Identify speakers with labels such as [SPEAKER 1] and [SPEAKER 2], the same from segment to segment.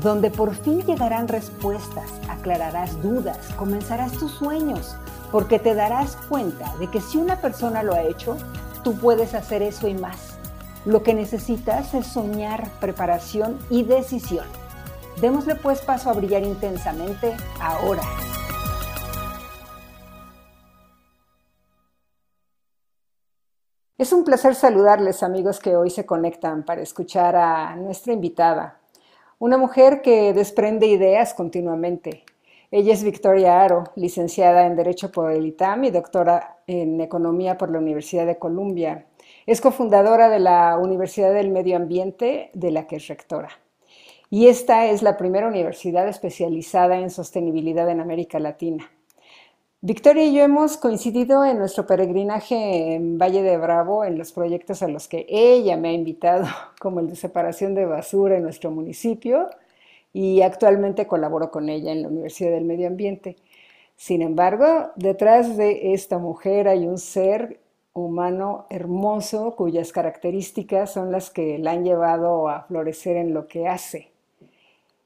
[SPEAKER 1] donde por fin llegarán respuestas, aclararás dudas, comenzarás tus sueños, porque te darás cuenta de que si una persona lo ha hecho, tú puedes hacer eso y más. Lo que necesitas es soñar, preparación y decisión. Démosle pues paso a brillar intensamente ahora. Es un placer saludarles amigos que hoy se conectan para escuchar a nuestra invitada, una mujer que desprende ideas continuamente. Ella es Victoria Aro, licenciada en Derecho por el ITAM y doctora en Economía por la Universidad de Columbia. Es cofundadora de la Universidad del Medio Ambiente, de la que es rectora. Y esta es la primera universidad especializada en sostenibilidad en América Latina. Victoria y yo hemos coincidido en nuestro peregrinaje en Valle de Bravo en los proyectos a los que ella me ha invitado, como el de separación de basura en nuestro municipio, y actualmente colaboro con ella en la Universidad del Medio Ambiente. Sin embargo, detrás de esta mujer hay un ser humano hermoso cuyas características son las que la han llevado a florecer en lo que hace.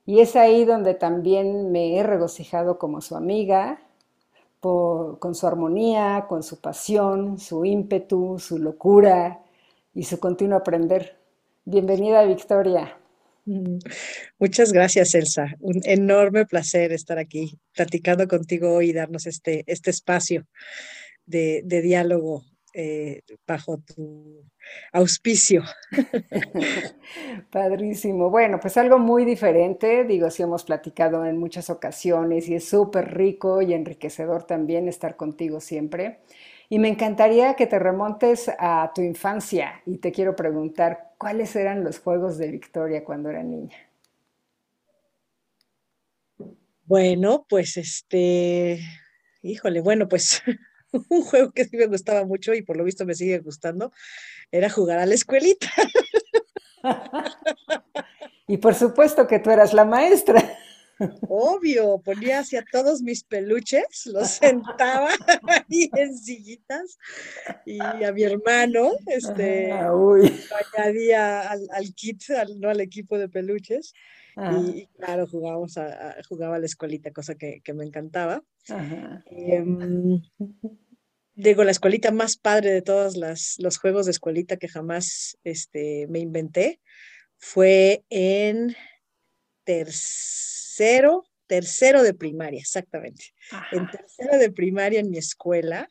[SPEAKER 1] Y es ahí donde también me he regocijado como su amiga, con su armonía, con su pasión, su ímpetu, su locura y su continuo aprender. Bienvenida, Victoria.
[SPEAKER 2] Mm, muchas gracias, Elsa. Un enorme placer estar aquí platicando contigo hoy y darnos este, este espacio de, de diálogo eh, bajo tu auspicio.
[SPEAKER 1] Padrísimo. Bueno, pues algo muy diferente, digo, sí hemos platicado en muchas ocasiones y es súper rico y enriquecedor también estar contigo siempre. Y me encantaría que te remontes a tu infancia y te quiero preguntar, ¿cuáles eran los juegos de Victoria cuando era niña?
[SPEAKER 2] Bueno, pues este, híjole, bueno, pues un juego que sí me gustaba mucho y por lo visto me sigue gustando, era jugar a la escuelita.
[SPEAKER 1] y por supuesto que tú eras la maestra.
[SPEAKER 2] Obvio, ponía hacia todos mis peluches, los sentaba ahí en sillitas y a mi hermano, este, ah, añadía al, kit, no al equipo de peluches. Y, claro, jugábamos a, jugaba a la escuelita, cosa que, me encantaba. Em, digo, la escuelita más padre de todos los juegos de escuelita que jamás este, me inventé fue en tercero, tercero de primaria, exactamente. En tercero de primaria en mi escuela,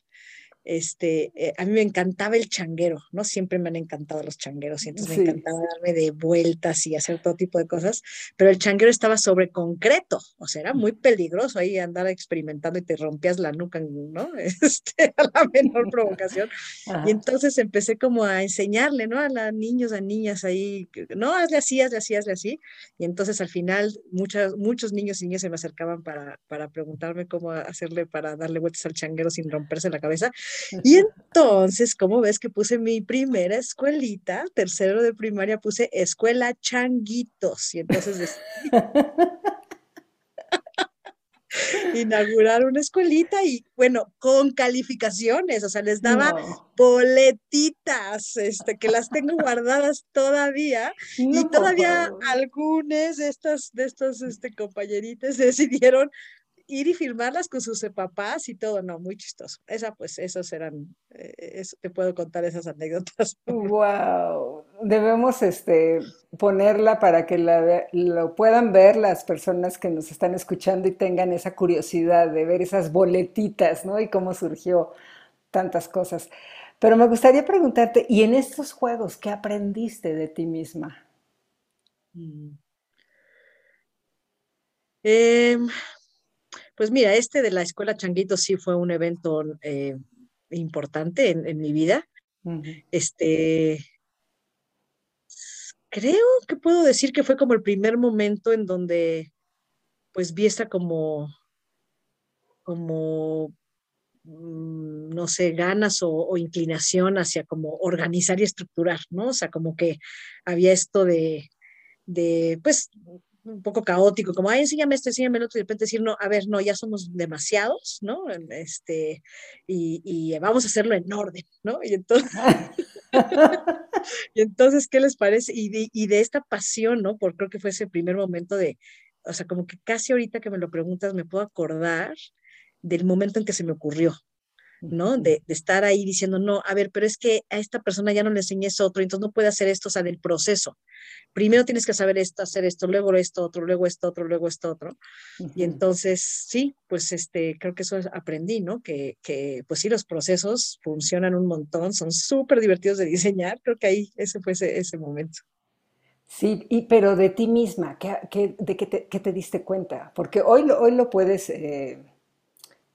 [SPEAKER 2] este, eh, a mí me encantaba el changuero, ¿no? Siempre me han encantado los changueros y entonces me encantaba darme de vueltas y hacer todo tipo de cosas, pero el changuero estaba sobre concreto, o sea, era muy peligroso ahí andar experimentando y te rompías la nuca, ¿no? Este, a la menor provocación. Y entonces empecé como a enseñarle, ¿no? A los niños, a niñas ahí, no, hazle así, hazle así, hazle así. Y entonces al final muchas, muchos niños y niñas se me acercaban para, para preguntarme cómo hacerle para darle vueltas al changuero sin romperse la cabeza. Y entonces, ¿cómo ves que puse mi primera escuelita? Tercero de primaria puse escuela changuitos. Y entonces inaugurar una escuelita y bueno, con calificaciones, o sea, les daba boletitas, este, que las tengo guardadas todavía y todavía algunas de estas, de estos este, compañeritas decidieron ir y filmarlas con sus papás y todo, no, muy chistoso. Esa, pues, esos eran, eh, te puedo contar esas anécdotas.
[SPEAKER 1] Wow, debemos este, ponerla para que la, lo puedan ver las personas que nos están escuchando y tengan esa curiosidad de ver esas boletitas, ¿no? Y cómo surgió tantas cosas. Pero me gustaría preguntarte, ¿y en estos juegos qué aprendiste de ti misma?
[SPEAKER 2] Eh, pues mira, este de la Escuela Changuito sí fue un evento eh, importante en, mi vida. Este, creo que puedo decir que fue como el primer momento en donde pues vi esta como, como, mm, no sé, ganas o, inclinación hacia como organizar y estructurar, ¿no? O sea, como que había esto de, de pues, un poco caótico, como, ay, enséñame esto, enséñame el otro, y de repente decir, no, a ver, no, ya somos demasiados, ¿no? Este, y, y vamos a hacerlo en orden, ¿no? Y entonces, y entonces, ¿qué les parece? Y de, y de esta pasión, ¿no? Por creo que fue ese primer momento de, o sea, como que casi ahorita que me lo preguntas, me puedo acordar del momento en que se me ocurrió, ¿no? De, estar ahí diciendo, no, a ver, pero es que a esta persona ya no le enseñé eso otro, entonces no puede hacer esto, o sea, del proceso. Primero tienes que saber esto, hacer esto, luego esto otro, luego esto otro, luego esto otro. Y entonces, sí, pues este, creo que eso aprendí, ¿no? Que, que pues sí, los procesos funcionan un montón, son súper divertidos de diseñar, creo que ahí ese fue ese, ese momento.
[SPEAKER 1] Sí, y, pero de ti misma, ¿qué, de qué te, te, diste cuenta? Porque hoy, hoy lo puedes... Eh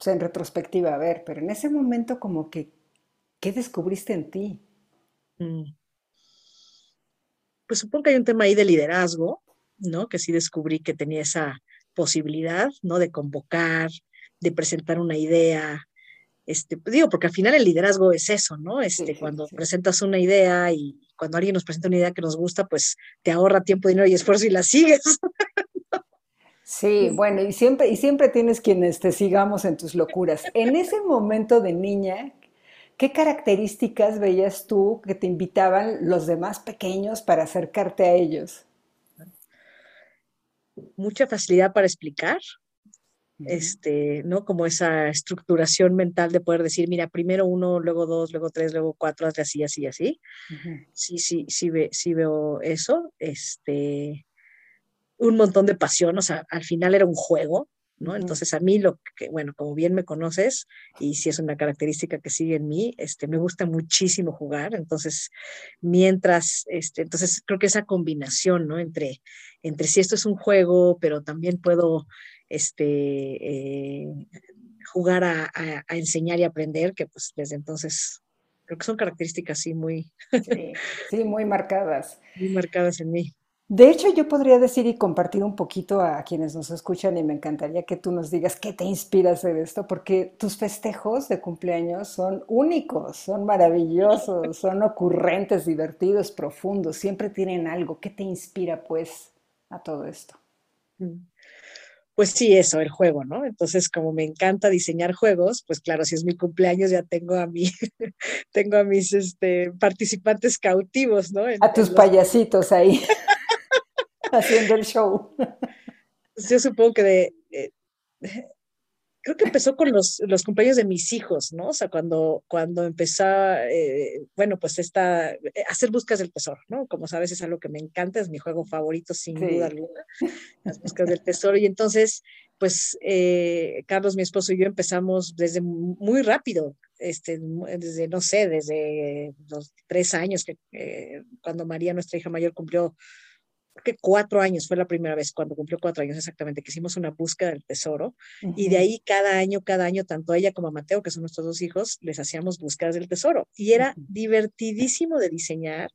[SPEAKER 1] sea, en retrospectiva, a ver, pero en ese momento como que, ¿qué descubriste en ti? Mm.
[SPEAKER 2] Pues supongo que hay un tema ahí de liderazgo, ¿no? Que sí descubrí que tenía esa posibilidad, ¿no? De convocar, de presentar una idea. Este, pues digo, porque al final el liderazgo es eso, ¿no? Este, cuando presentas una idea y cuando alguien nos presenta una idea que nos gusta, pues te ahorra tiempo, dinero y esfuerzo y la sigues.
[SPEAKER 1] Sí, bueno, y siempre, y siempre tienes quienes te sigamos en tus locuras. En ese momento de niña, ¿qué características veías tú que te invitaban los demás pequeños para acercarte a ellos?
[SPEAKER 2] Mucha facilidad para explicar, este, ¿no? Como esa estructuración mental de poder decir, mira, primero uno, luego dos, luego tres, luego cuatro, así, así, así. Sí, sí, sí, sí veo eso. Este, un montón de pasión, o sea, al final era un juego, ¿no? Entonces a mí lo que, bueno, como bien me conoces, y si es una característica que sigue en mí, este, me gusta muchísimo jugar, entonces, mientras, este, entonces creo que esa combinación, ¿no? Entre, entre si esto es un juego, pero también puedo, este, eh, jugar a, enseñar y aprender, que pues desde entonces creo que son características sí muy...
[SPEAKER 1] sí, muy marcadas.
[SPEAKER 2] Muy marcadas en mí.
[SPEAKER 1] De hecho, yo podría decir y compartir un poquito a quienes nos escuchan y me encantaría que tú nos digas qué te inspira a hacer esto, porque tus festejos de cumpleaños son únicos, son maravillosos, son ocurrentes, divertidos, profundos, siempre tienen algo. ¿Qué te inspira pues a todo esto?
[SPEAKER 2] Mm. Pues sí, eso, el juego, ¿no? Entonces, como me encanta diseñar juegos, pues claro, si es mi cumpleaños ya tengo a mí, tengo a mis este, participantes cautivos, ¿no?
[SPEAKER 1] a tus payasitos ahí. haciendo el show.
[SPEAKER 2] Yo supongo que de, eh, creo que empezó con los, los, cumpleaños de mis hijos, ¿no? O sea, cuando, cuando empezó, eh, bueno, pues esta, eh, hacer buscas del tesoro, ¿no? Como sabes, es algo que me encanta, es mi juego favorito, sin duda alguna, las buscas del tesoro. Y entonces, pues, Carlos, mi esposo y yo empezamos desde muy rápido, este, desde, no sé, desde los tres años, que cuando María, nuestra hija mayor, cumplió que cuatro años fue la primera vez, cuando cumplió cuatro años exactamente, que hicimos una búsqueda del tesoro. Y de ahí cada año, cada año, tanto ella como a Mateo, que son nuestros dos hijos, les hacíamos búsquedas del tesoro. Y era divertidísimo de diseñar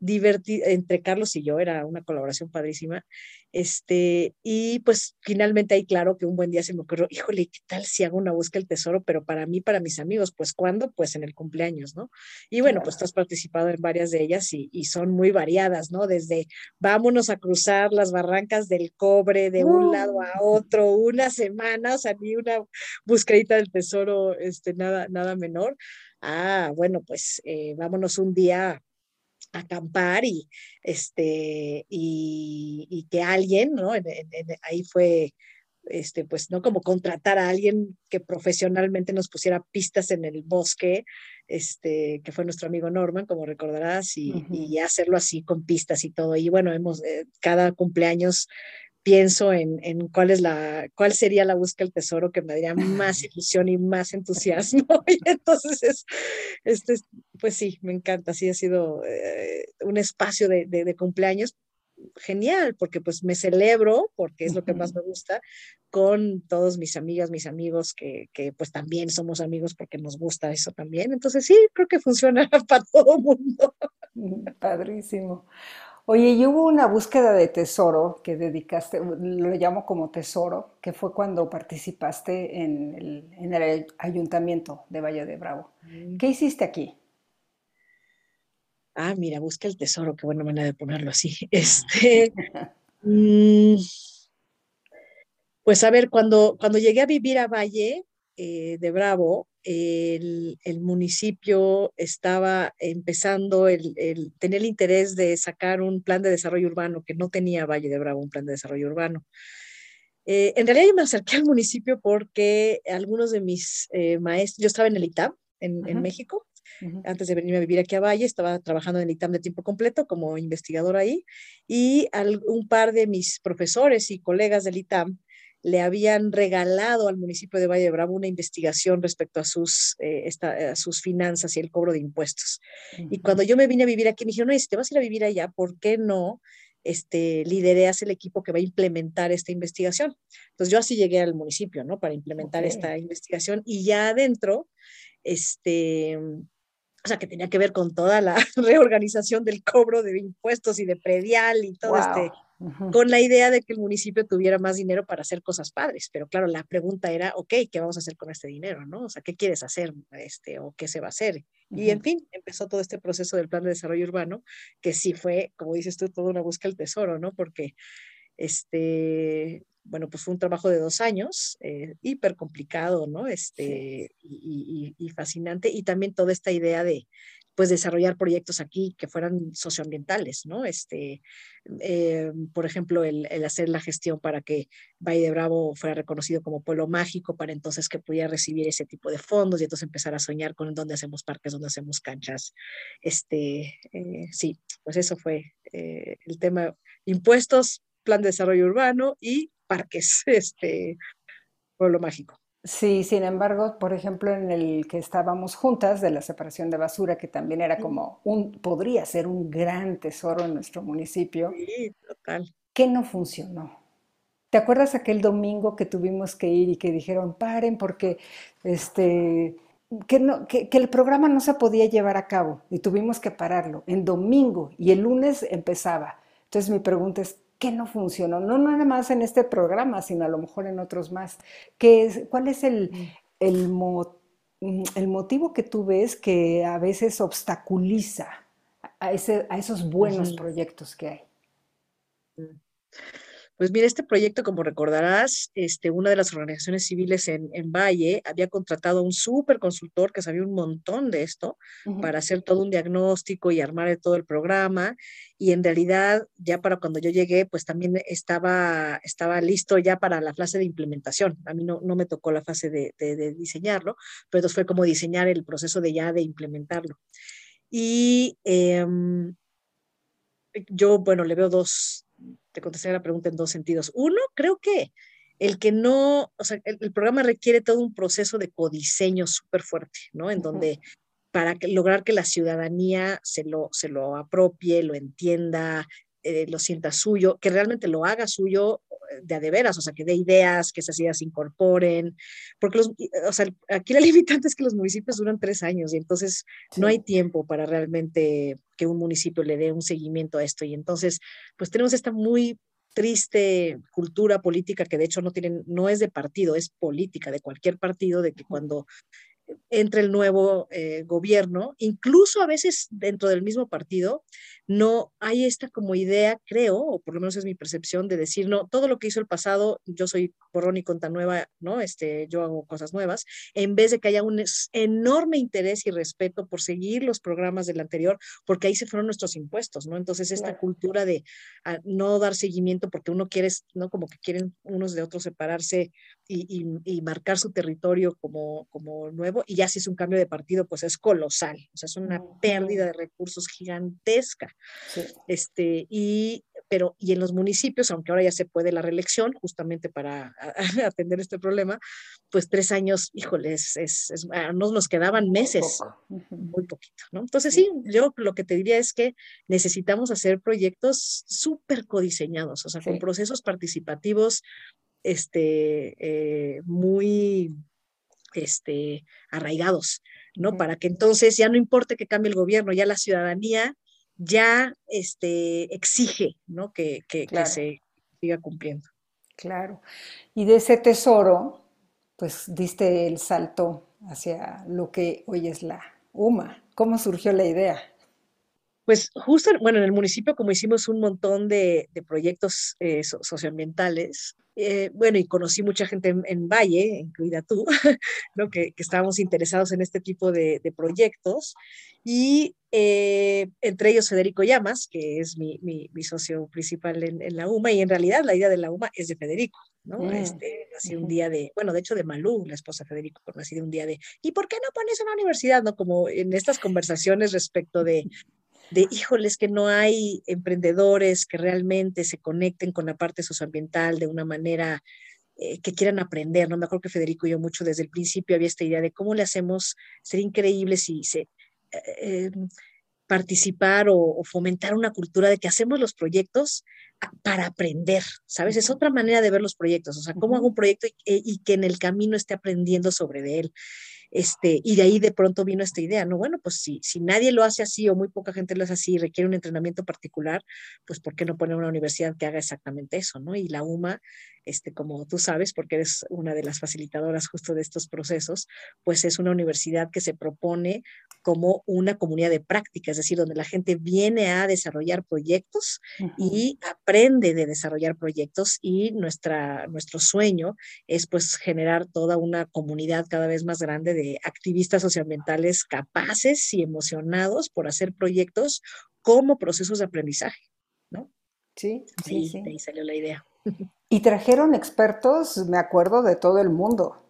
[SPEAKER 2] divertido, entre Carlos y yo, era una colaboración padrísima. Este, y pues finalmente ahí claro que un buen día se me ocurrió, híjole, ¿qué tal si hago una búsqueda del tesoro? Pero para mí, para mis amigos, pues ¿cuándo? Pues en el cumpleaños, ¿no? Y bueno, pues tú has participado en varias de ellas y, y, son muy variadas, ¿no? Desde vámonos a cruzar las barrancas del cobre de un lado a otro, una semana, o sea, ni una búsqueda del tesoro, este, nada, nada menor. Ah, bueno, pues eh, vámonos un día acampar y, este, y, que alguien, ¿no? ahí fue, este, pues, ¿no? Como contratar a alguien que profesionalmente nos pusiera pistas en el bosque, este, que fue nuestro amigo Norman, como recordarás, y, y hacerlo así con pistas y todo. Y bueno, hemos, eh, cada cumpleaños pienso en, en, cuál es la, cuál sería la búsqueda del tesoro que me daría más ilusión y más entusiasmo. Y entonces es, este, pues sí, me encanta. Sí ha sido eh, un espacio de, de, cumpleaños genial, porque pues me celebro, porque es lo que más me gusta, con todos mis amigas, mis amigos, que, que pues también somos amigos porque nos gusta eso también. Entonces sí, creo que funciona para todo el mundo.
[SPEAKER 1] Padrísimo. Oye, y hubo una búsqueda de tesoro que dedicaste, lo llamo como tesoro, que fue cuando participaste en el, ayuntamiento de Valle de Bravo. Mm. ¿Qué hiciste aquí?
[SPEAKER 2] Ah, mira, busca el tesoro, qué buena manera de ponerlo así. Este, mm, pues a ver, cuando, cuando llegué a vivir a Valle eh, de Bravo, el, municipio estaba empezando, el, el, tenía el interés de sacar un plan de desarrollo urbano, que no tenía Valle de Bravo un plan de desarrollo urbano. Eh, en realidad yo me acerqué al municipio porque algunos de mis eh, maestros, yo estaba en el ITAM, en, México, antes de venirme a vivir aquí a Valle, estaba trabajando en el ITAM de tiempo completo como investigador ahí, y un par de mis profesores y colegas del ITAM le habían regalado al municipio de Valle de Bravo una investigación respecto a sus, eh, sus finanzas y el cobro de impuestos. Y cuando yo me vine a vivir aquí, me dijeron, oye, si te vas a ir a vivir allá, ¿por qué no este, lidereas el equipo que va a implementar esta investigación? Entonces yo así llegué al municipio, ¿no? Para implementar esta investigación y ya adentro, este, o sea, que tenía que ver con toda la reorganización del cobro de impuestos y de predial y todo este con la idea de que el municipio tuviera más dinero para hacer cosas padres. Pero claro, la pregunta era, ok, ¿qué vamos a hacer con este dinero? ¿no? O sea, ¿qué quieres hacer? Este, ¿O qué se va a hacer? Y en fin, empezó todo este proceso del plan de desarrollo urbano, que sí fue, como dices tú, toda una búsqueda del tesoro, ¿no? Porque, este, bueno, pues fue un trabajo de dos años, eh, hiper complicado, ¿no? Este, y, y, fascinante. Y también toda esta idea de, pues desarrollar proyectos aquí que fueran socioambientales, ¿no? Este, eh, por ejemplo, el, hacer la gestión para que Valle de Bravo fuera reconocido como pueblo mágico, para entonces que pudiera recibir ese tipo de fondos y entonces empezar a soñar con dónde hacemos parques, dónde hacemos canchas. Este, eh, sí, pues eso fue eh, el tema, impuestos, plan de desarrollo urbano y parques, este, pueblo mágico.
[SPEAKER 1] Sí, sin embargo, por ejemplo, en el que estábamos juntas de la separación de basura, que también era como un, podría ser un gran tesoro en nuestro municipio.
[SPEAKER 2] Sí, total.
[SPEAKER 1] ¿Qué no funcionó? ¿Te acuerdas aquel domingo que tuvimos que ir y que dijeron paren porque este que, no, que, que, el programa no se podía llevar a cabo y tuvimos que pararlo en domingo y el lunes empezaba. Entonces mi pregunta es, ¿Qué no funcionó? No nada más en este programa, sino a lo mejor en otros más. ¿Qué es, ¿Cuál es el, mm. el, mm, el, motivo que tú ves que a veces obstaculiza a, ese, a esos buenos proyectos que hay?
[SPEAKER 2] Pues mira, este proyecto, como recordarás, este, una de las organizaciones civiles en, Valle había contratado a un súper consultor que sabía un montón de esto para hacer todo un diagnóstico y armar todo el programa. Y en realidad, ya para cuando yo llegué, pues también estaba, estaba listo ya para la fase de implementación. A mí no, no me tocó la fase de, diseñarlo, pero entonces fue como diseñar el proceso de ya de implementarlo. Y em, yo, bueno, le veo dos, te contesté la pregunta en dos sentidos. Uno, creo que el que no, o sea, el, programa requiere todo un proceso de codiseño súper fuerte, ¿no? En donde para lograr que la ciudadanía se lo, se lo apropie, lo entienda, eh, lo sienta suyo, que realmente lo haga suyo de a de veras, o sea, que dé ideas, que esas ideas se incorporen, porque los, o sea, aquí la limitante es que los municipios duran tres años y entonces no hay tiempo para realmente que un municipio le dé un seguimiento a esto. Y entonces, pues tenemos esta muy triste cultura política que de hecho no tienen, no es de partido, es política de cualquier partido, de que cuando entre el nuevo eh, gobierno, incluso a veces dentro del mismo partido, no hay esta como idea, creo, o por lo menos es mi percepción, de decir, no, todo lo que hizo el pasado, yo soy borrón y conta nueva, ¿no? Este, yo hago cosas nuevas, en vez de que haya un enorme interés y respeto por seguir los programas del anterior, porque ahí se fueron nuestros impuestos, ¿no? Entonces, esta cultura de ah, no dar seguimiento porque uno quiere, ¿no? Como que quieren unos de otros separarse y, y, marcar su territorio como, como nuevo, y ya si es un cambio de partido, pues es colosal, o sea, es una pérdida de recursos gigantesca. Este, y, pero, y en los municipios, aunque ahora ya se puede la reelección, justamente para atender este problema, pues tres años, híjoles, es, es, ah, nos quedaban meses, muy poquito, ¿no? Entonces sí, yo lo que te diría es que necesitamos hacer proyectos súper codiseñados, o sea, con procesos participativos este, eh, muy este, arraigados, ¿no? Para que entonces ya no importe que cambie el gobierno, ya la ciudadanía ya este, exige ¿no? que, que, se siga cumpliendo.
[SPEAKER 1] Claro. Y de ese tesoro, pues diste el salto hacia lo que hoy es la UMA. ¿Cómo surgió la idea?
[SPEAKER 2] Pues justo, bueno, en el municipio como hicimos un montón de, proyectos eh, socioambientales, eh, bueno, y conocí mucha gente en, Valle, incluida tú, ¿no? que, estábamos interesados en este tipo de, proyectos, y eh, entre ellos Federico Llamas, que es mi, socio principal en, la UMA, y en realidad la idea de la UMA es de Federico, ¿no? Mm, este, nací un día de, bueno, de hecho de Malú, la esposa de Federico, nací de un día de, ¿y por qué no pones una universidad? ¿No? Como en estas conversaciones respecto de de, híjoles, que no hay emprendedores que realmente se conecten con la parte socioambiental de una manera eh, que quieran aprender, ¿no? Me acuerdo que Federico y yo mucho desde el principio había esta idea de cómo le hacemos, sería increíble si. Eh, em, participar o, fomentar una cultura de que hacemos los proyectos para aprender, ¿sabes? Es otra manera de ver los proyectos, o sea, cómo hago un proyecto y, y, que en el camino esté aprendiendo sobre de él. Este, y de ahí de pronto vino esta idea, ¿no? Bueno, pues si, si nadie lo hace así o muy poca gente lo hace así y requiere un entrenamiento particular, pues ¿por qué no poner una universidad que haga exactamente eso, ¿no? Y la UMA este, como tú sabes, porque eres una de las facilitadoras justo de estos procesos, pues es una universidad que se propone como una comunidad de práctica, es decir, donde la gente viene a desarrollar proyectos y aprende de desarrollar proyectos y nuestra, nuestro sueño es pues generar toda una comunidad cada vez más grande de activistas socioambientales capaces y emocionados por hacer proyectos como procesos de aprendizaje, ¿no?
[SPEAKER 1] Sí, sí,
[SPEAKER 2] sí. De ahí salió la idea.
[SPEAKER 1] Y trajeron expertos, me acuerdo, de todo el mundo.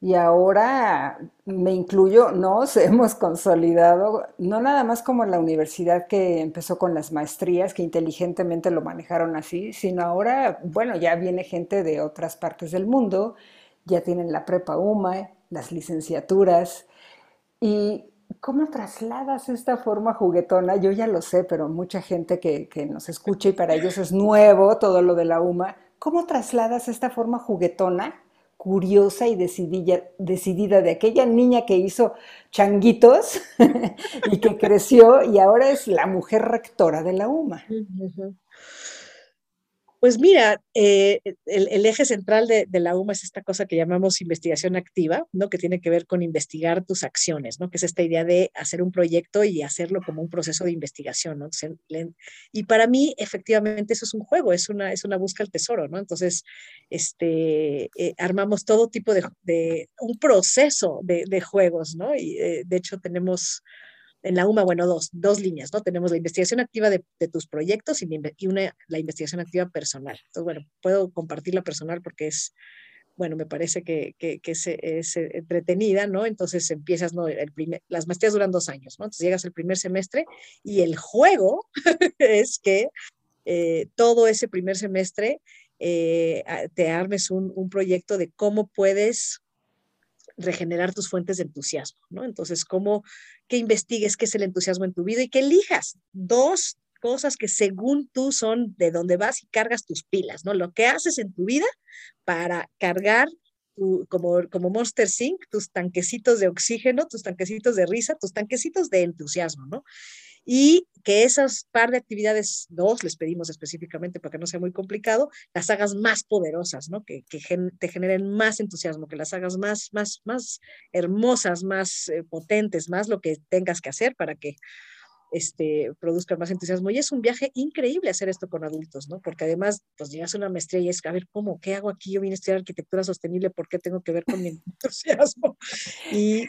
[SPEAKER 1] Y ahora me incluyo, nos hemos consolidado, no nada más como la universidad que empezó con las maestrías, que inteligentemente lo manejaron así, sino ahora, bueno, ya viene gente de otras partes del mundo, ya tienen la prepa UMA, las licenciaturas. ¿Y cómo trasladas esta forma juguetona? Yo ya lo sé, pero mucha gente que, que nos escucha y para ellos es nuevo todo lo de la UMA, ¿Cómo trasladas esta forma juguetona, curiosa y decidida, decidida de aquella niña que hizo changuitos y que creció y ahora es la mujer rectora de la UMA?
[SPEAKER 2] Pues mira, eh, el, eje central de, la UMA es esta cosa que llamamos investigación activa, ¿no? Que tiene que ver con investigar tus acciones, ¿no? Que es esta idea de hacer un proyecto y hacerlo como un proceso de investigación, ¿no? y para mí, efectivamente, eso es un juego, es una, es una busca al tesoro, ¿no? Entonces, este, eh, armamos todo tipo de, un proceso de, juegos, ¿no? Y eh, de hecho tenemos en la UMA, bueno, dos, dos líneas, ¿no? Tenemos la investigación activa de, tus proyectos y, una, la investigación activa personal. Entonces, bueno, puedo compartir la personal porque es, bueno, me parece que, que, es, es, entretenida, ¿no? Entonces empiezas, ¿no? El primer, las maestrías duran dos años, ¿no? Entonces llegas el primer semestre y el juego es que eh, todo ese primer semestre eh, te armes un, un proyecto de cómo puedes regenerar tus fuentes de entusiasmo, ¿no? Entonces, cómo que investigues qué es el entusiasmo en tu vida y que elijas dos cosas que según tú son de donde vas y cargas tus pilas, ¿no? Lo que haces en tu vida para cargar como, como Monster Sync, tus tanquecitos de oxígeno, tus tanquecitos de risa, tus tanquecitos de entusiasmo, ¿no? Y que esas par de actividades, dos les pedimos específicamente para que no sea muy complicado, las hagas más poderosas, ¿no? Que, que te generen más entusiasmo, que las hagas más, más, más hermosas, más eh, potentes, más lo que tengas que hacer para que este, produzcan más entusiasmo. Y es un viaje increíble hacer esto con adultos, ¿no? Porque además, pues llegas a una maestría y es, a ver, ¿cómo? ¿Qué hago aquí? Yo vine a estudiar arquitectura sostenible, ¿por qué tengo que ver con mi entusiasmo? Y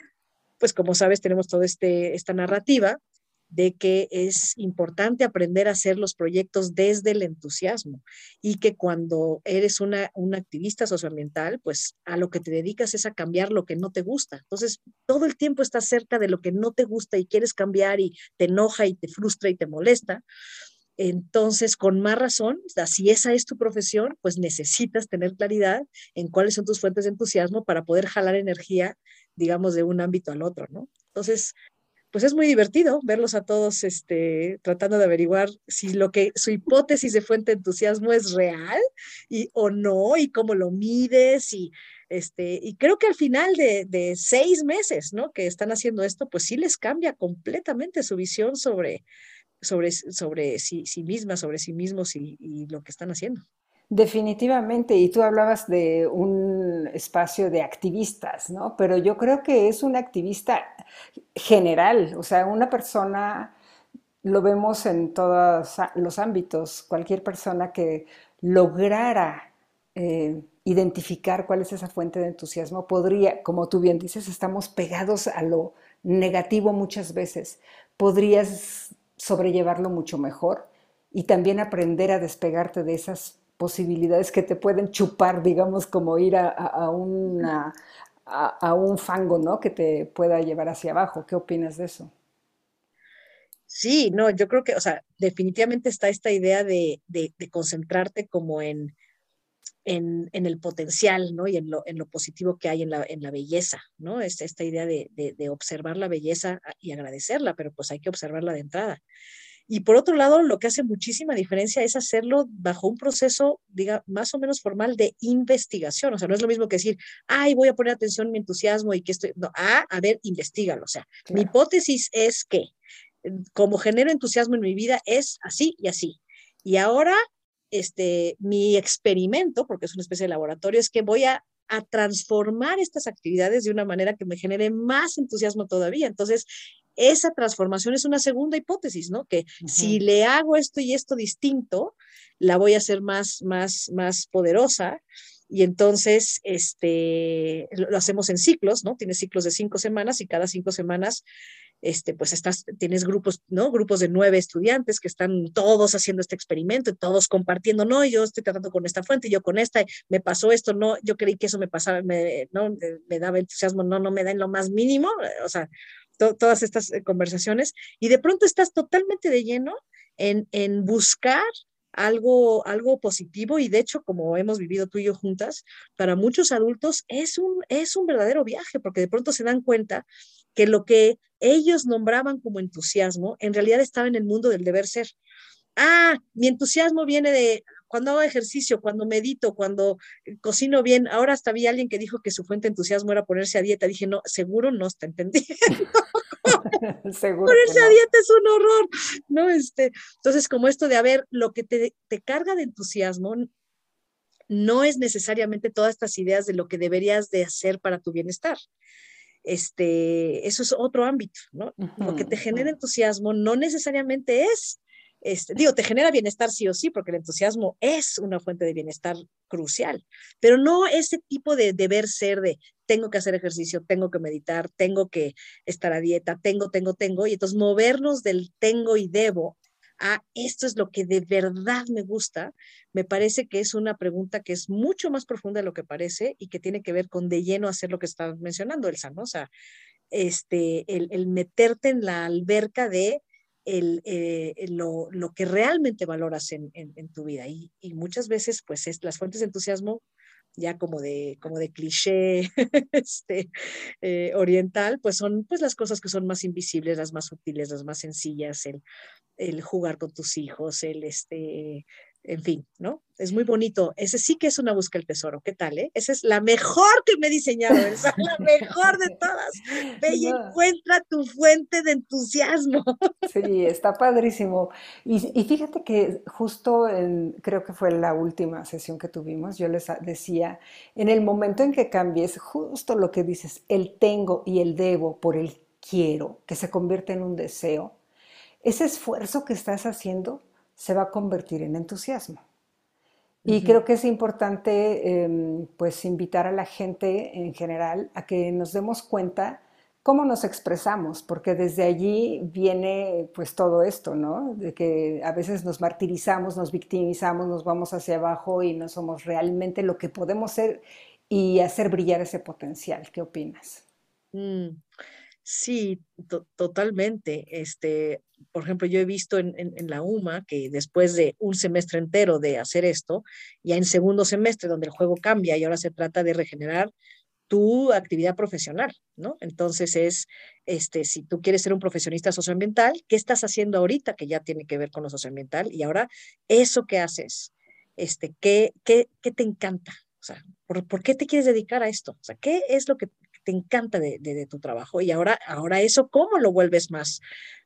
[SPEAKER 2] pues como sabes, tenemos toda este, esta narrativa de que es importante aprender a hacer los proyectos desde el entusiasmo y que cuando eres una, activista socioambiental, pues a lo que te dedicas es a cambiar lo que no te gusta. Entonces, todo el tiempo estás cerca de lo que no te gusta y quieres cambiar y te enoja y te frustra y te molesta. Entonces, con más razón, si esa es tu profesión, pues necesitas tener claridad en cuáles son tus fuentes de entusiasmo para poder jalar energía, digamos, de un ámbito al otro, ¿no? Entonces, pues es muy divertido verlos a todos este, tratando de averiguar si lo que su hipótesis de fuente de entusiasmo es real y, o no, y cómo lo mides. Y, este, y creo que al final de, de seis meses ¿no? que están haciendo esto, pues sí les cambia completamente su visión sobre sobre, sobre sí, sí mismas, sobre sí mismos y, y lo que están haciendo.
[SPEAKER 1] Definitivamente, y tú hablabas de un espacio de activistas, ¿no? Pero yo creo que es un activista general, o sea, una persona, lo vemos en todos los ámbitos, cualquier persona que lograra eh, identificar cuál es esa fuente de entusiasmo podría, como tú bien dices, estamos pegados a lo negativo muchas veces, podrías sobrellevarlo mucho mejor y también aprender a despegarte de esas posibilidades que te pueden chupar, digamos, como ir a, a, una, a, un fango, ¿no? Que te pueda llevar hacia abajo. ¿Qué opinas de eso?
[SPEAKER 2] Sí, no, yo creo que, o sea, definitivamente está esta idea de, de, concentrarte como en, en, en, el potencial, ¿no? Y en lo, en lo positivo que hay en la, en la belleza, ¿no? Es esta idea de, de, observar la belleza y agradecerla, pero pues hay que observarla de entrada. Y por otro lado, lo que hace muchísima diferencia es hacerlo bajo un proceso, diga, más o menos formal de investigación. O sea, no es lo mismo que decir, ay, voy a poner atención mi entusiasmo y que estoy. No, ah, a ver, investigalo. O sea, mi hipótesis es que, como genero entusiasmo en mi vida, es así y así. Y ahora, este, mi experimento, porque es una especie de laboratorio, es que voy a a transformar estas actividades de una manera que me genere más entusiasmo todavía. Entonces, esa transformación es una segunda hipótesis, ¿no? Que si le hago esto y esto distinto, la voy a hacer más, más, más poderosa. Y entonces, este, lo hacemos en ciclos, ¿no? Tienes ciclos de cinco semanas y cada cinco semanas, este, pues estás, tienes grupos, ¿no? Grupos de nueve estudiantes que están todos haciendo este experimento, todos compartiendo, no, yo estoy tratando con esta fuente, yo con esta, me pasó esto, no, yo creí que eso me pasaba, me, no, me daba entusiasmo, no, no me da en lo más mínimo, o sea, todas estas eh, conversaciones y de pronto estás totalmente de lleno en, en buscar algo, algo positivo y de hecho, como hemos vivido tú y yo juntas, para muchos adultos es un, es un verdadero viaje porque de pronto se dan cuenta que lo que ellos nombraban como entusiasmo en realidad estaba en el mundo del deber ser. Ah, mi entusiasmo viene de, cuando hago ejercicio, cuando medito, cuando eh, cocino bien. Ahora hasta vi a alguien que dijo que su fuente de entusiasmo era ponerse a dieta. Dije, no, seguro no está entendiendo. ponerse a dieta es un horror. No, este, entonces, como esto de, a ver, lo que te, te carga de entusiasmo no es necesariamente todas estas ideas de lo que deberías de hacer para tu bienestar. Este, eso es otro ámbito, ¿no? Lo que te genera entusiasmo no necesariamente es este, digo, te genera bienestar sí o sí, porque el entusiasmo es una fuente de bienestar crucial, pero no ese tipo de deber ser de tengo que hacer ejercicio, tengo que meditar, tengo que estar a dieta, tengo, tengo, tengo, y entonces movernos del tengo y debo a esto es lo que de verdad me gusta, me parece que es una pregunta que es mucho más profunda de lo que parece y que tiene que ver con de lleno hacer lo que estás mencionando, Elsa, ¿no? O este, el meterte en la alberca de eh, lo, que realmente valoras en, tu vida. Y, y, muchas veces, pues, es, las fuentes de entusiasmo, ya como de, como de cliché este, eh, oriental, pues son pues, las cosas que son más invisibles, las más sutiles, las más sencillas, el, el jugar con tus hijos, el, este, en fin, ¿no? Es muy bonito. Ese sí que es una búsqueda del tesoro. ¿Qué tal, eh? Esa es la mejor que me he diseñado, es la mejor de todas. Ve y encuentra tu fuente de entusiasmo.
[SPEAKER 1] Sí, está padrísimo. Y, y fíjate que justo en, creo que fue la última sesión que tuvimos, yo les decía, en el momento en que cambies justo lo que dices, el tengo y el debo por el quiero, que se convierte en un deseo, ese esfuerzo que estás haciendo se va a convertir en entusiasmo. Y creo que es importante em, pues invitar a la gente en general a que nos demos cuenta cómo nos expresamos, porque desde allí viene pues todo esto, ¿no? De que a veces nos martirizamos, nos victimizamos, nos vamos hacia abajo y no somos realmente lo que podemos ser y hacer brillar ese potencial. ¿Qué opinas?
[SPEAKER 2] Mm. Sí, totalmente. Este, por ejemplo, yo he visto en, la UMA que después de un semestre entero de hacer esto, ya en segundo semestre donde el juego cambia y ahora se trata de regenerar tu actividad profesional, ¿no? Entonces es, este, si tú quieres ser un profesionista socioambiental, ¿qué estás haciendo ahorita que ya tiene que ver con lo socioambiental? Y ahora, eso que haces, este, ¿qué, qué, qué te encanta? O sea, ¿por, ¿por, qué te quieres dedicar a esto? O sea, ¿qué es lo que te encanta de, tu trabajo y ahora, ahora eso, ¿cómo lo vuelves más,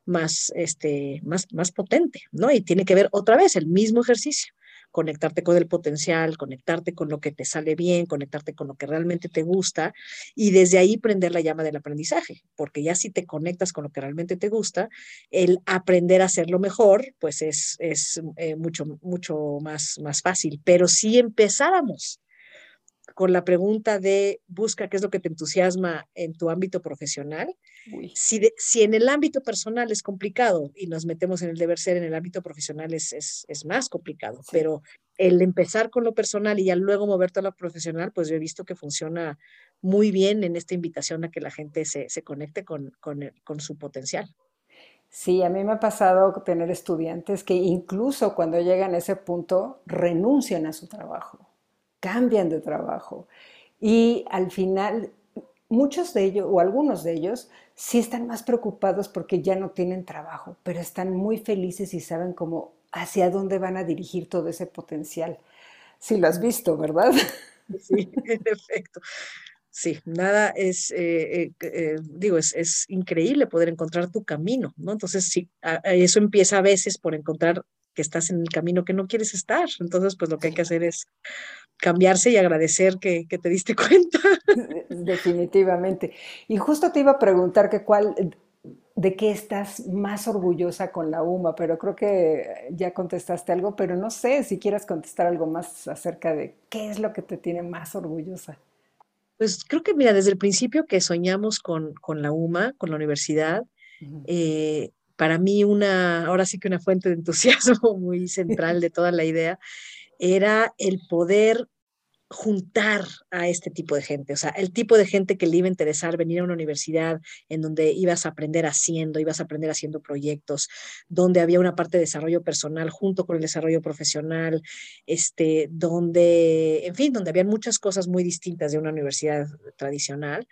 [SPEAKER 2] más, este, más, más potente? ¿no? Y tiene que ver otra vez el mismo ejercicio conectarte con el potencial, conectarte con lo que te sale bien, conectarte con lo que realmente te gusta y desde ahí prender la llama del aprendizaje, porque ya si te conectas con lo que realmente te gusta, el aprender a hacerlo mejor, pues es, es eh, mucho, mucho más, más fácil. Pero si empezáramos con la pregunta de busca qué es lo que te entusiasma en tu ámbito profesional. Si, si, en el ámbito personal es complicado y nos metemos en el deber ser, en el ámbito profesional es, es, es más complicado, pero el empezar con lo personal y ya luego moverte a lo profesional, pues yo he visto que funciona muy bien en esta invitación a que la gente se, se conecte con, con, con su potencial.
[SPEAKER 1] Sí, a mí me ha pasado tener estudiantes que incluso cuando llegan a ese punto renuncian a su trabajo cambian de trabajo. Y al final, muchos de ellos, o algunos de ellos, sí están más preocupados porque ya no tienen trabajo, pero están muy felices y saben cómo, hacia dónde van a dirigir todo ese potencial. Sí, lo has visto, ¿verdad?
[SPEAKER 2] Sí, en efecto. Sí, nada es, eh, eh, eh, digo, es, es, increíble poder encontrar tu camino, ¿no? Entonces, sí, eso empieza a veces por encontrar que estás en el camino que no quieres estar. Entonces, pues lo que hay que hacer es cambiarse y agradecer que, te diste cuenta.
[SPEAKER 1] Definitivamente. Y justo te iba a preguntar que cuál, de qué estás más orgullosa con la UMA, pero creo que ya contestaste algo, pero no sé si quieras contestar algo más acerca de qué es lo que te tiene más orgullosa.
[SPEAKER 2] Pues creo que, mira, desde el principio que soñamos con, con la UMA, con la universidad, para mí una, ahora sí que una fuente de entusiasmo muy central de toda la idea era el poder juntar a este tipo de gente, o sea, el tipo de gente que le iba a interesar venir a una universidad en donde ibas a aprender haciendo, ibas a aprender haciendo proyectos, donde había una parte de desarrollo personal junto con el desarrollo profesional, este, donde, en fin, donde habían muchas cosas muy distintas de una universidad tradicional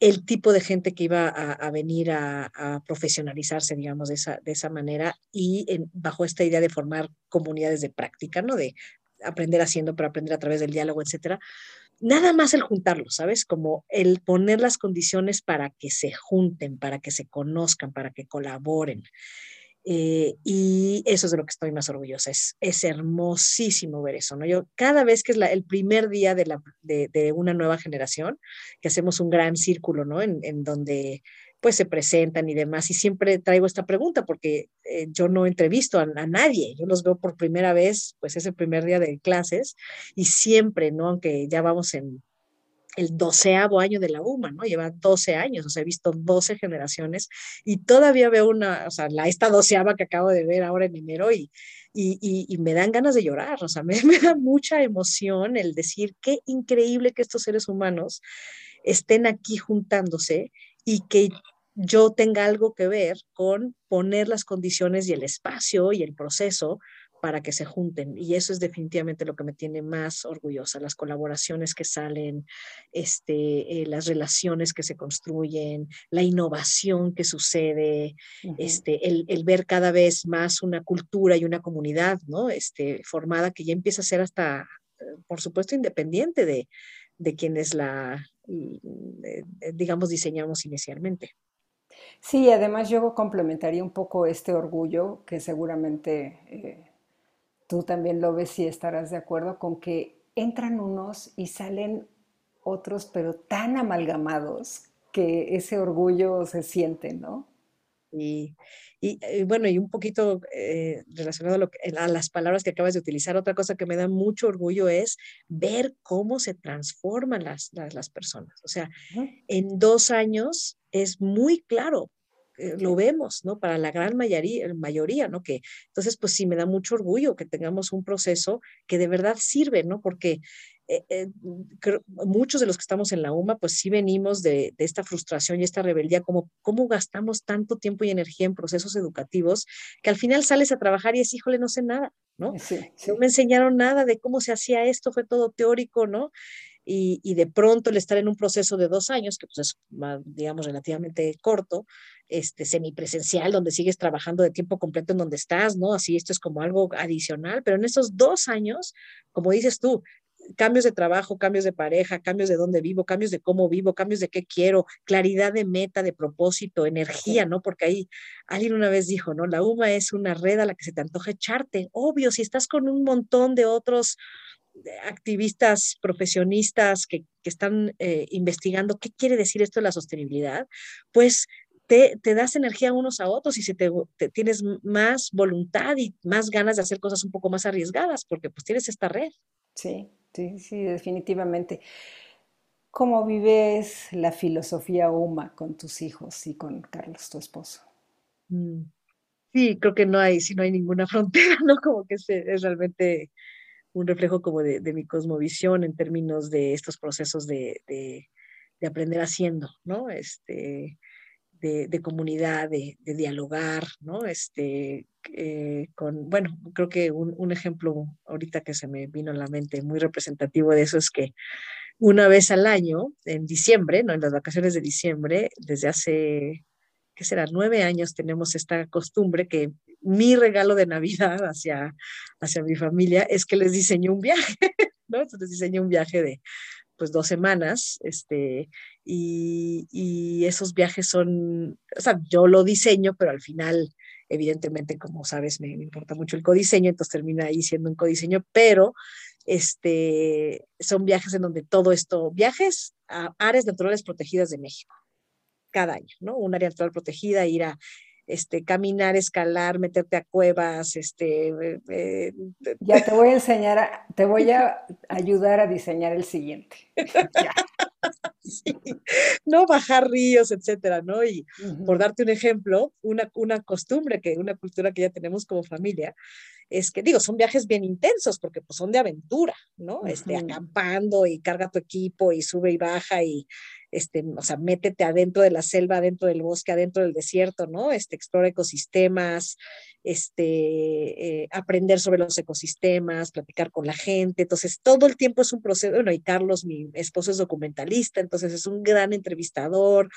[SPEAKER 2] el tipo de gente que iba a, venir a, profesionalizarse, digamos, de esa, de esa manera y bajo esta idea de formar comunidades de práctica, ¿no? De aprender haciendo, pero aprender a través del diálogo, etcétera. Nada más el juntarlos, ¿sabes? Como el poner las condiciones para que se junten, para que se conozcan, para que colaboren. Eh, y eso es de lo que estoy más orgullosa. Es, es hermosísimo ver eso, ¿no? Yo cada vez que es el primer día de, la, de, de, una nueva generación, que hacemos un gran círculo, ¿no? En, en donde pues se presentan y demás. Y siempre traigo esta pregunta porque eh, yo no entrevisto a, a, nadie, yo los veo por primera vez, pues ese primer día de clases y siempre, ¿no? Aunque ya vamos en el doceavo año de la UMA, ¿no? Lleva 12 años, o sea, he visto 12 generaciones y todavía veo una, o sea, la, esta doceava que acabo de ver ahora en enero y, y, y, me dan ganas de llorar, o sea, me, me, da mucha emoción el decir qué increíble que estos seres humanos estén aquí juntándose y que yo tenga algo que ver con poner las condiciones y el espacio y el proceso para que se junten. Y eso es definitivamente lo que me tiene más orgullosa, las colaboraciones que salen, este, eh, las relaciones que se construyen, la innovación que sucede, este, el, el, ver cada vez más una cultura y una comunidad ¿no? este, formada que ya empieza a ser hasta, eh, por supuesto, independiente de, de quienes la, eh, digamos, diseñamos inicialmente.
[SPEAKER 1] Sí, además yo complementaría un poco este orgullo que seguramente tú también lo ves y estarás de acuerdo con que entran unos y salen otros, pero tan amalgamados que ese orgullo se siente, ¿no?
[SPEAKER 2] Y, y, eh, bueno, y un poquito eh, relacionado a, lo que, a, las palabras que acabas de utilizar, otra cosa que me da mucho orgullo es ver cómo se transforman las, las, las personas. O sea, en dos años es muy claro eh, lo vemos, ¿no? Para la gran mayoría, mayoría, ¿no? Que entonces, pues sí, me da mucho orgullo que tengamos un proceso que de verdad sirve, ¿no? Porque eh, eh, muchos de los que estamos en la UMA, pues sí venimos de, de, esta frustración y esta rebeldía, como cómo gastamos tanto tiempo y energía en procesos educativos, que al final sales a trabajar y es, híjole, no sé nada, ¿no? No me enseñaron nada de cómo se hacía esto, fue todo teórico, ¿no? Y, de pronto el estar en un proceso de dos años, que pues es, digamos, relativamente corto, este, semipresencial, donde sigues trabajando de tiempo completo en donde estás, ¿no? Así esto es como algo adicional, pero en esos dos años, como dices tú, cambios de trabajo, cambios de pareja, cambios de dónde vivo, cambios de cómo vivo, cambios de qué quiero, claridad de meta, de propósito, energía, ¿no? Porque ahí alguien una vez dijo, ¿no? La UMA es una red a la que se te antoja echarte. Obvio, si estás con un montón de otros activistas, profesionistas que, están eh, investigando qué quiere decir esto de la sostenibilidad, pues te, das energía unos a otros y si te, tienes más voluntad y más ganas de hacer cosas un poco más arriesgadas, porque pues tienes esta red.
[SPEAKER 1] Sí, sí, sí, definitivamente. ¿Cómo vives la filosofía UMA con tus hijos y con Carlos, tu esposo?
[SPEAKER 2] Mm, sí, creo que no hay, si no hay ninguna frontera, ¿no? Como que es realmente un reflejo como de, mi cosmovisión en términos de estos procesos de, aprender haciendo, ¿no? Este, de, comunidad, de, dialogar, ¿no? Este, eh, con, bueno, creo que un, ejemplo ahorita que se me vino a la mente muy representativo de eso es que una vez al año, en diciembre, ¿no? En las vacaciones de diciembre, desde hace, ¿qué será? Nueve años tenemos esta costumbre que mi regalo de Navidad hacia, hacia mi familia es que les diseño un viaje, ¿no? Entonces les diseño un viaje de pues dos semanas, este, y, y, esos viajes son, o sea, yo lo diseño, pero al final, evidentemente, como sabes, me, importa mucho el codiseño, entonces termina ahí siendo un codiseño, pero este, son viajes en donde todo esto, viajes a áreas naturales protegidas de México, cada año, ¿no? Un área natural protegida, ir a este, caminar, escalar, meterte a cuevas, este... Eh,
[SPEAKER 1] eh, ya te voy a enseñar, te voy a ayudar a diseñar el siguiente.
[SPEAKER 2] No bajar ríos, etcétera, ¿no? Y por darte un ejemplo, una, una costumbre, que una cultura que ya tenemos como familia, es que digo, son viajes bien intensos porque pues son de aventura, ¿no? Este, acampando y carga tu equipo y sube y baja y, este, o sea, métete adentro de la selva, adentro del bosque, adentro del desierto, ¿no? Este, explora ecosistemas, este, eh, aprender sobre los ecosistemas, platicar con la gente. Entonces, todo el tiempo es un proceso. Bueno, y Carlos, mi esposo, es documentalista, entonces es un gran entrevistador.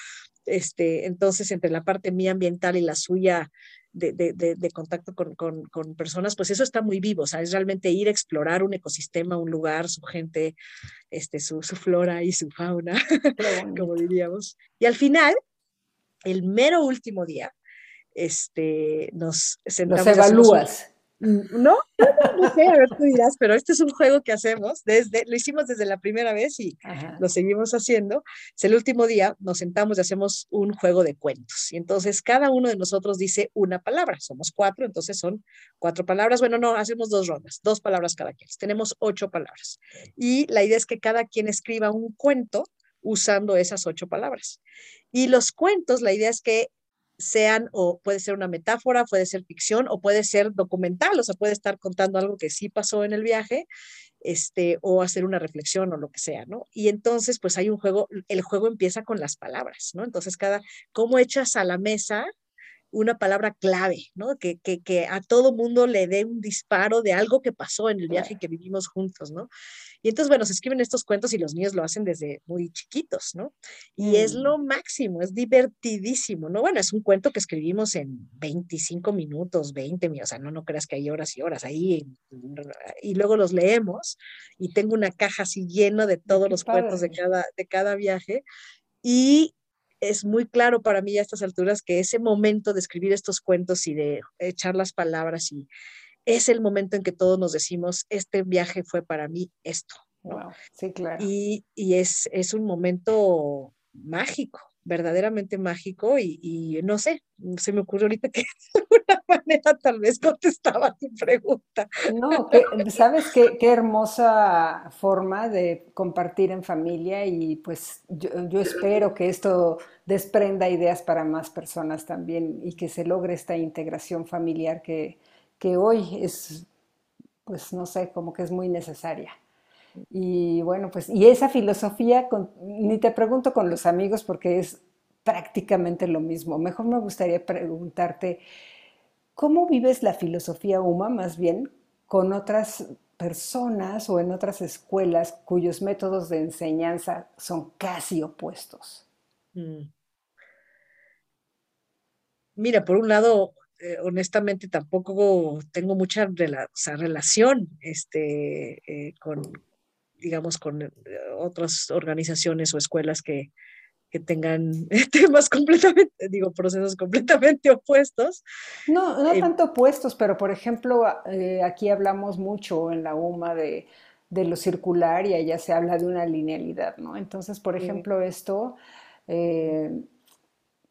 [SPEAKER 2] Este, entonces, entre la parte mía ambiental y la suya, de, contacto con, personas, pues eso está muy vivo, o sea, es realmente ir a explorar un ecosistema, un lugar, su gente, este, su, flora y su fauna, como diríamos. Y al final, el mero último día, este, nos
[SPEAKER 1] sentamos. Nos evalúas.
[SPEAKER 2] No, no sé, a ver, tú dirás, pero este es un juego que hacemos desde, lo hicimos desde la primera vez y lo seguimos haciendo. Es el último día, nos sentamos y hacemos un juego de cuentos. Y entonces cada uno de nosotros dice una palabra. Somos cuatro, entonces son cuatro palabras. Bueno, no, hacemos dos rondas, dos palabras cada quien. Tenemos ocho palabras. Y la idea es que cada quien escriba un cuento usando esas ocho palabras. Y los cuentos, la idea es que sean, o puede ser una metáfora, puede ser ficción, o puede ser documental, o sea, puede estar contando algo que sí pasó en el viaje, este, o hacer una reflexión o lo que sea, ¿no? Y entonces, pues hay un juego, el juego empieza con las palabras, ¿no? Entonces, cada, cómo echas a la mesa una palabra clave, ¿no? Que, que, que, a todo mundo le dé un disparo de algo que pasó en el viaje que vivimos juntos, ¿no? Y entonces, bueno, se escriben estos cuentos y los niños lo hacen desde muy chiquitos, ¿no? Y es mm. lo máximo, es divertidísimo, ¿no? Bueno, es un cuento que escribimos en 25 minutos, 20 minutos, o sea, no, no creas que hay horas y horas ahí, y luego los leemos y tengo una caja así llena de todos los cuentos de cada, de cada viaje. Y es muy claro para mí a estas alturas que ese momento de escribir estos cuentos y de echar las palabras y es el momento en que todos nos decimos, este viaje fue para mí esto.
[SPEAKER 1] sí, claro.
[SPEAKER 2] Y, es, es un momento mágico, verdaderamente mágico y, no sé, se me ocurre ahorita que de alguna manera tal vez contestaba tu pregunta.
[SPEAKER 1] No, sabes qué, hermosa forma de compartir en familia y pues yo, yo, espero que esto desprenda ideas para más personas también y que se logre esta integración familiar que, que hoy es, pues no sé, como que es muy necesaria. Y bueno, pues, y esa filosofía, ni te pregunto con los amigos porque es prácticamente lo mismo. Mejor me gustaría preguntarte, ¿cómo vives la filosofía UMA más bien con otras personas o en otras escuelas cuyos métodos de enseñanza son casi opuestos? Mm.
[SPEAKER 2] Mira, por un lado, eh, honestamente tampoco tengo mucha relación este, eh, con, digamos, con otras organizaciones o escuelas que, que tengan temas completamente, digo, procesos completamente opuestos.
[SPEAKER 1] No, no tanto opuestos, pero por ejemplo, aquí hablamos mucho en la UMA de de lo circular y allá se habla de una linealidad, ¿no? Entonces, por ejemplo, esto, eh,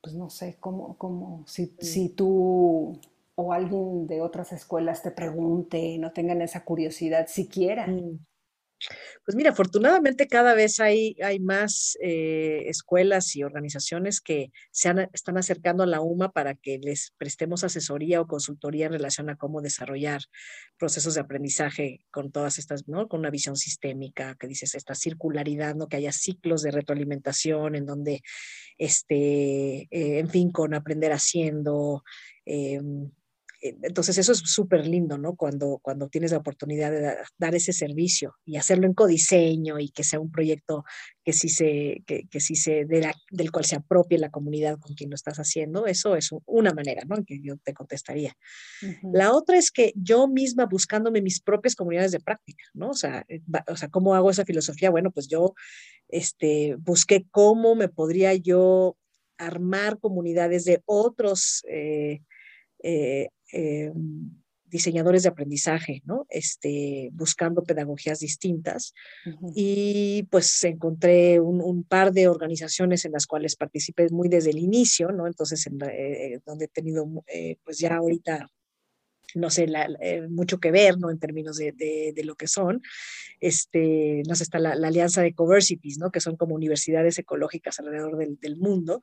[SPEAKER 1] pues no sé, cómo, cómo si, si, tú o alguien de otras escuelas te pregunte, no tengan esa curiosidad siquiera.
[SPEAKER 2] Pues mira, afortunadamente cada vez hay, más eh, escuelas y organizaciones que se están acercando a la UMA para que les prestemos asesoría o consultoría en relación a cómo desarrollar procesos de aprendizaje con todas estas, ¿no? Con una visión sistémica, que dices, esta circularidad, ¿no? Que haya ciclos de retroalimentación en donde, este, eh, en fin, con aprender haciendo, em, entonces eso es súper lindo, ¿no? Cuando, cuando tienes la oportunidad de dar ese servicio y hacerlo en codiseño y que sea un proyecto que sí se, que, que sí se del cual se apropie la comunidad con quien lo estás haciendo, eso es una manera, ¿no? En que yo te contestaría. La otra es que yo misma buscándome mis propias comunidades de práctica, ¿no? O sea, eh, o sea, ¿cómo hago esa filosofía? Bueno, pues yo este, busqué cómo me podría yo armar comunidades de otros eh, eh, eh, diseñadores de aprendizaje, ¿no? Este, buscando pedagogías distintas. Y pues encontré un, par de organizaciones en las cuales participé muy desde el inicio, ¿no? Entonces, en eh, donde he tenido, pues ya ahorita no sé, eh, mucho que ver, ¿no? En términos de, de, lo que son. Este, no sé, está la, alianza de Coversities, ¿no? Que son como universidades ecológicas alrededor del, del mundo.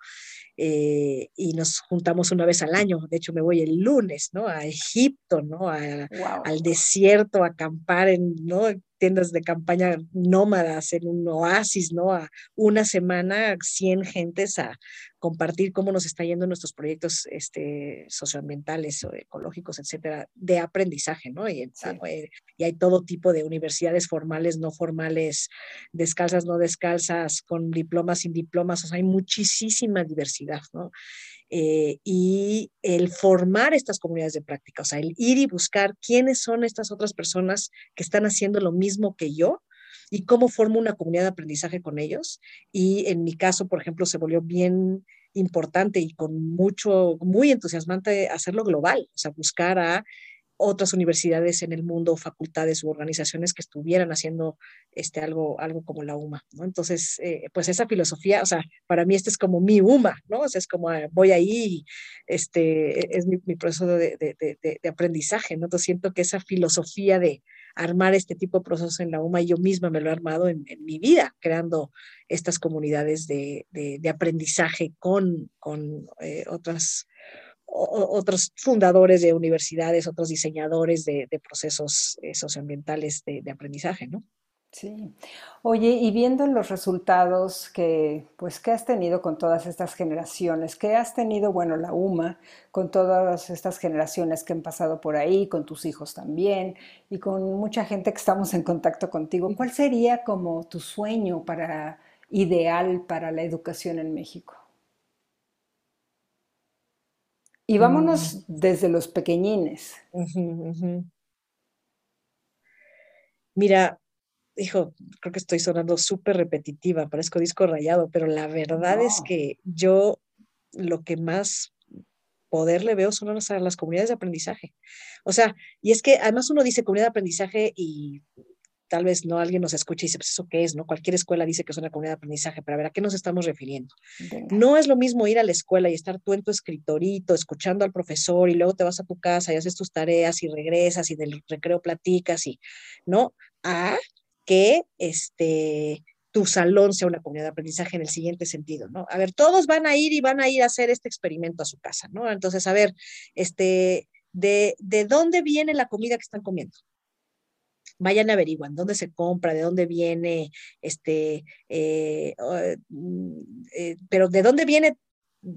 [SPEAKER 2] Eh, y nos juntamos una vez al año. De hecho, me voy el lunes, ¿no? A Egipto, ¿no? Al desierto, a acampar en, ¿no? tiendas de campaña nómadas en un oasis, ¿no? A una semana, 100 gentes a compartir cómo nos está yendo nuestros proyectos este, socioambientales o ecológicos, etcétera, de aprendizaje, ¿no? Y, eh, y, hay todo tipo de universidades formales, no formales, descalzas, no descalzas, con diplomas, sin diplomas, o sea, hay muchísima diversidad, ¿no? Eh, y el formar estas comunidades de práctica, o sea, el ir y buscar quiénes son estas otras personas que están haciendo lo mismo que yo y cómo formo una comunidad de aprendizaje con ellos. Y en mi caso, por ejemplo, se volvió bien importante y con mucho, muy entusiasmante hacerlo global, o sea, buscar a otras universidades en el mundo, facultades u organizaciones que estuvieran haciendo este, algo, algo como la UMA, ¿no? Entonces, eh, pues esa filosofía, o sea, para mí este es como mi UMA, ¿no? O es como ah, voy ahí, este, es mi, proceso de, de, de, aprendizaje, ¿no? Entonces siento que esa filosofía de armar este tipo de procesos en la UMA, yo misma me lo he armado en, mi vida, creando estas comunidades de, aprendizaje con, con eh, otras otros fundadores de universidades, otros diseñadores de, procesos eh, socioambientales de, aprendizaje, ¿no?
[SPEAKER 1] Sí. Oye, y viendo los resultados que, pues, que has tenido con todas estas generaciones, que has tenido, bueno, la UMA, con todas estas generaciones que han pasado por ahí, con tus hijos también, y con mucha gente que estamos en contacto contigo, ¿cuál sería como tu sueño para, ideal para la educación en México? Y vámonos mm. desde los pequeñines.
[SPEAKER 2] Mira, hijo, creo que estoy sonando súper repetitiva, parezco disco rayado, pero la verdad es que yo lo que más poder le veo son las, las comunidades de aprendizaje. O sea, y es que además uno dice comunidad de aprendizaje y tal vez no alguien nos escuche y dice, pues eso qué es, ¿no? Cualquier escuela dice que es una comunidad de aprendizaje, pero a ver, ¿a qué nos estamos refiriendo? No es lo mismo ir a la escuela y estar tú en tu escritorito escuchando al profesor y luego te vas a tu casa y haces tus tareas y regresas y del recreo platicas y, ¿no? A que este, tu salón sea una comunidad de aprendizaje en el siguiente sentido, ¿no? A ver, todos van a ir y van a ir a hacer este experimento a su casa, ¿no? Entonces, a ver, este, de, ¿de dónde viene la comida que están comiendo? vayan averiguan dónde se compra, de dónde viene, este, eh, mm, eh, pero de dónde viene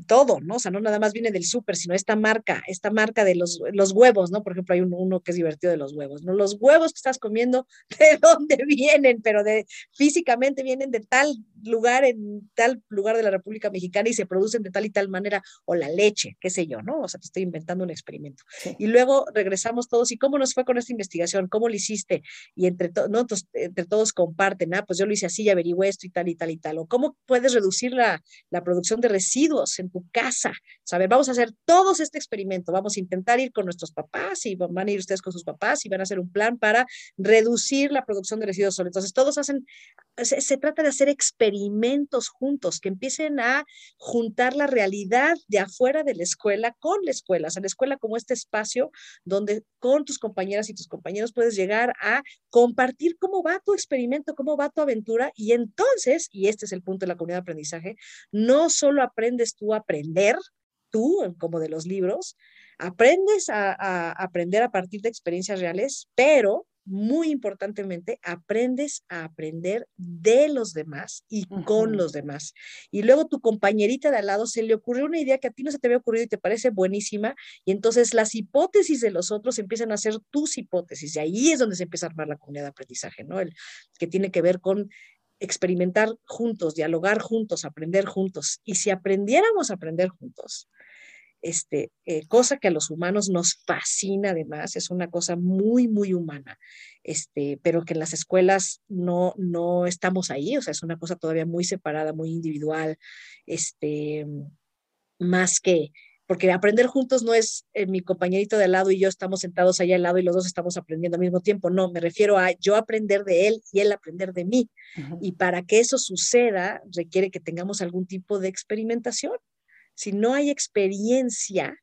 [SPEAKER 2] todo, ¿no? O sea, no nada más viene del súper, sino esta marca, esta marca de los, los huevos, ¿no? Por ejemplo, hay uno que es divertido de los huevos, ¿no? Los huevos que estás comiendo, ¿de dónde vienen? Pero de físicamente vienen de tal lugar, en tal lugar de la República Mexicana y se producen de tal y tal manera, o la leche, qué sé yo, ¿no? O sea, te estoy inventando un experimento. Y luego regresamos todos, ¿y cómo nos fue con esta investigación? ¿Cómo lo hiciste? Y entre, ¿no? entre todos comparten, ah, pues yo lo hice así y averigüé esto y tal y tal y tal. O cómo puedes reducir la, la producción de residuos en tu casa. ¿Sabes? Vamos a hacer todos este experimento. Vamos a intentar ir con nuestros papás y van a ir ustedes con sus papás y van a hacer un plan para reducir la producción de residuos sólidos. Entonces, todos hacen, se, se trata de hacer experimentos juntos que empiecen a juntar la realidad de afuera de la escuela con la escuela. O sea, la escuela como este espacio donde con tus compañeras y tus compañeros puedes llegar a compartir cómo va tu experimento, cómo va tu aventura y entonces, y este es el punto de la comunidad de aprendizaje, no solo aprendes tú a aprender, tú, como de los libros, aprendes a, a aprender a partir de experiencias reales, pero muy importantemente, aprendes a aprender de los demás y con los demás. Y luego tu compañerita de al lado se le ocurrió una idea que a ti no se te había ocurrido y te parece buenísima, y entonces las hipótesis de los otros empiezan a ser tus hipótesis, y ahí es donde se empieza a armar la comunidad de aprendizaje, ¿no? El que tiene que ver con experimentar juntos, dialogar juntos, aprender juntos. Y si aprendiéramos a aprender juntos, este, eh, cosa que a los humanos nos fascina además, es una cosa muy, muy humana, este, pero que en las escuelas no, no estamos ahí, o sea, es una cosa todavía muy separada, muy individual, este, más que, porque aprender juntos no es eh, mi compañerito de al lado y yo estamos sentados allá al lado y los dos estamos aprendiendo al mismo tiempo, no, me refiero a yo aprender de él y él aprender de mí. Y para que eso suceda, requiere que tengamos algún tipo de experimentación. Si no hay experiencia,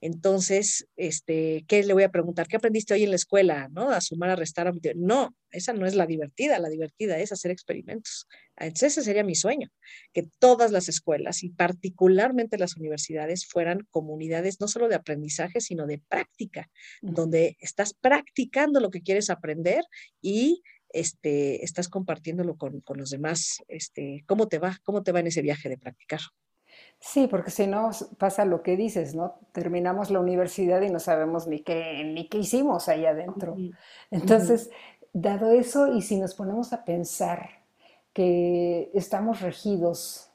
[SPEAKER 2] entonces, este, ¿qué le voy a preguntar? ¿Qué aprendiste hoy en la escuela? ¿No? A sumar, a restar. A... No, esa no es la divertida. La divertida es hacer experimentos. Entonces, ese sería mi sueño, que todas las escuelas y particularmente las universidades fueran comunidades no solo de aprendizaje, sino de práctica, donde estás practicando lo que quieres aprender y este, estás compartiéndolo con, con los demás. Este, ¿Cómo te va? ¿Cómo te va en ese viaje de practicar?
[SPEAKER 1] Sí, porque si no pasa lo que dices, ¿no? Terminamos la universidad y no sabemos ni qué, ni qué hicimos ahí adentro. Entonces, dado eso, y si nos ponemos a pensar que estamos regidos,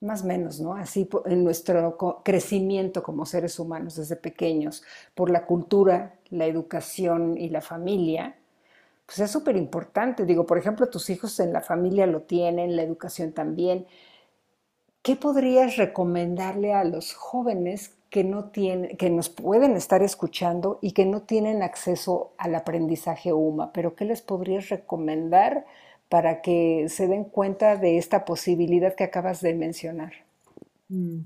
[SPEAKER 1] más o menos, ¿no? Así en nuestro crecimiento como seres humanos desde pequeños, por la cultura, la educación y la familia, pues es súper importante. Digo, por ejemplo, tus hijos en la familia lo tienen, la educación también ¿qué podrías recomendarle a los jóvenes que no tienen, que nos pueden estar escuchando y que no tienen acceso al aprendizaje UMA? Pero ¿qué les podrías recomendar para que se den cuenta de esta posibilidad que acabas de mencionar? Mm.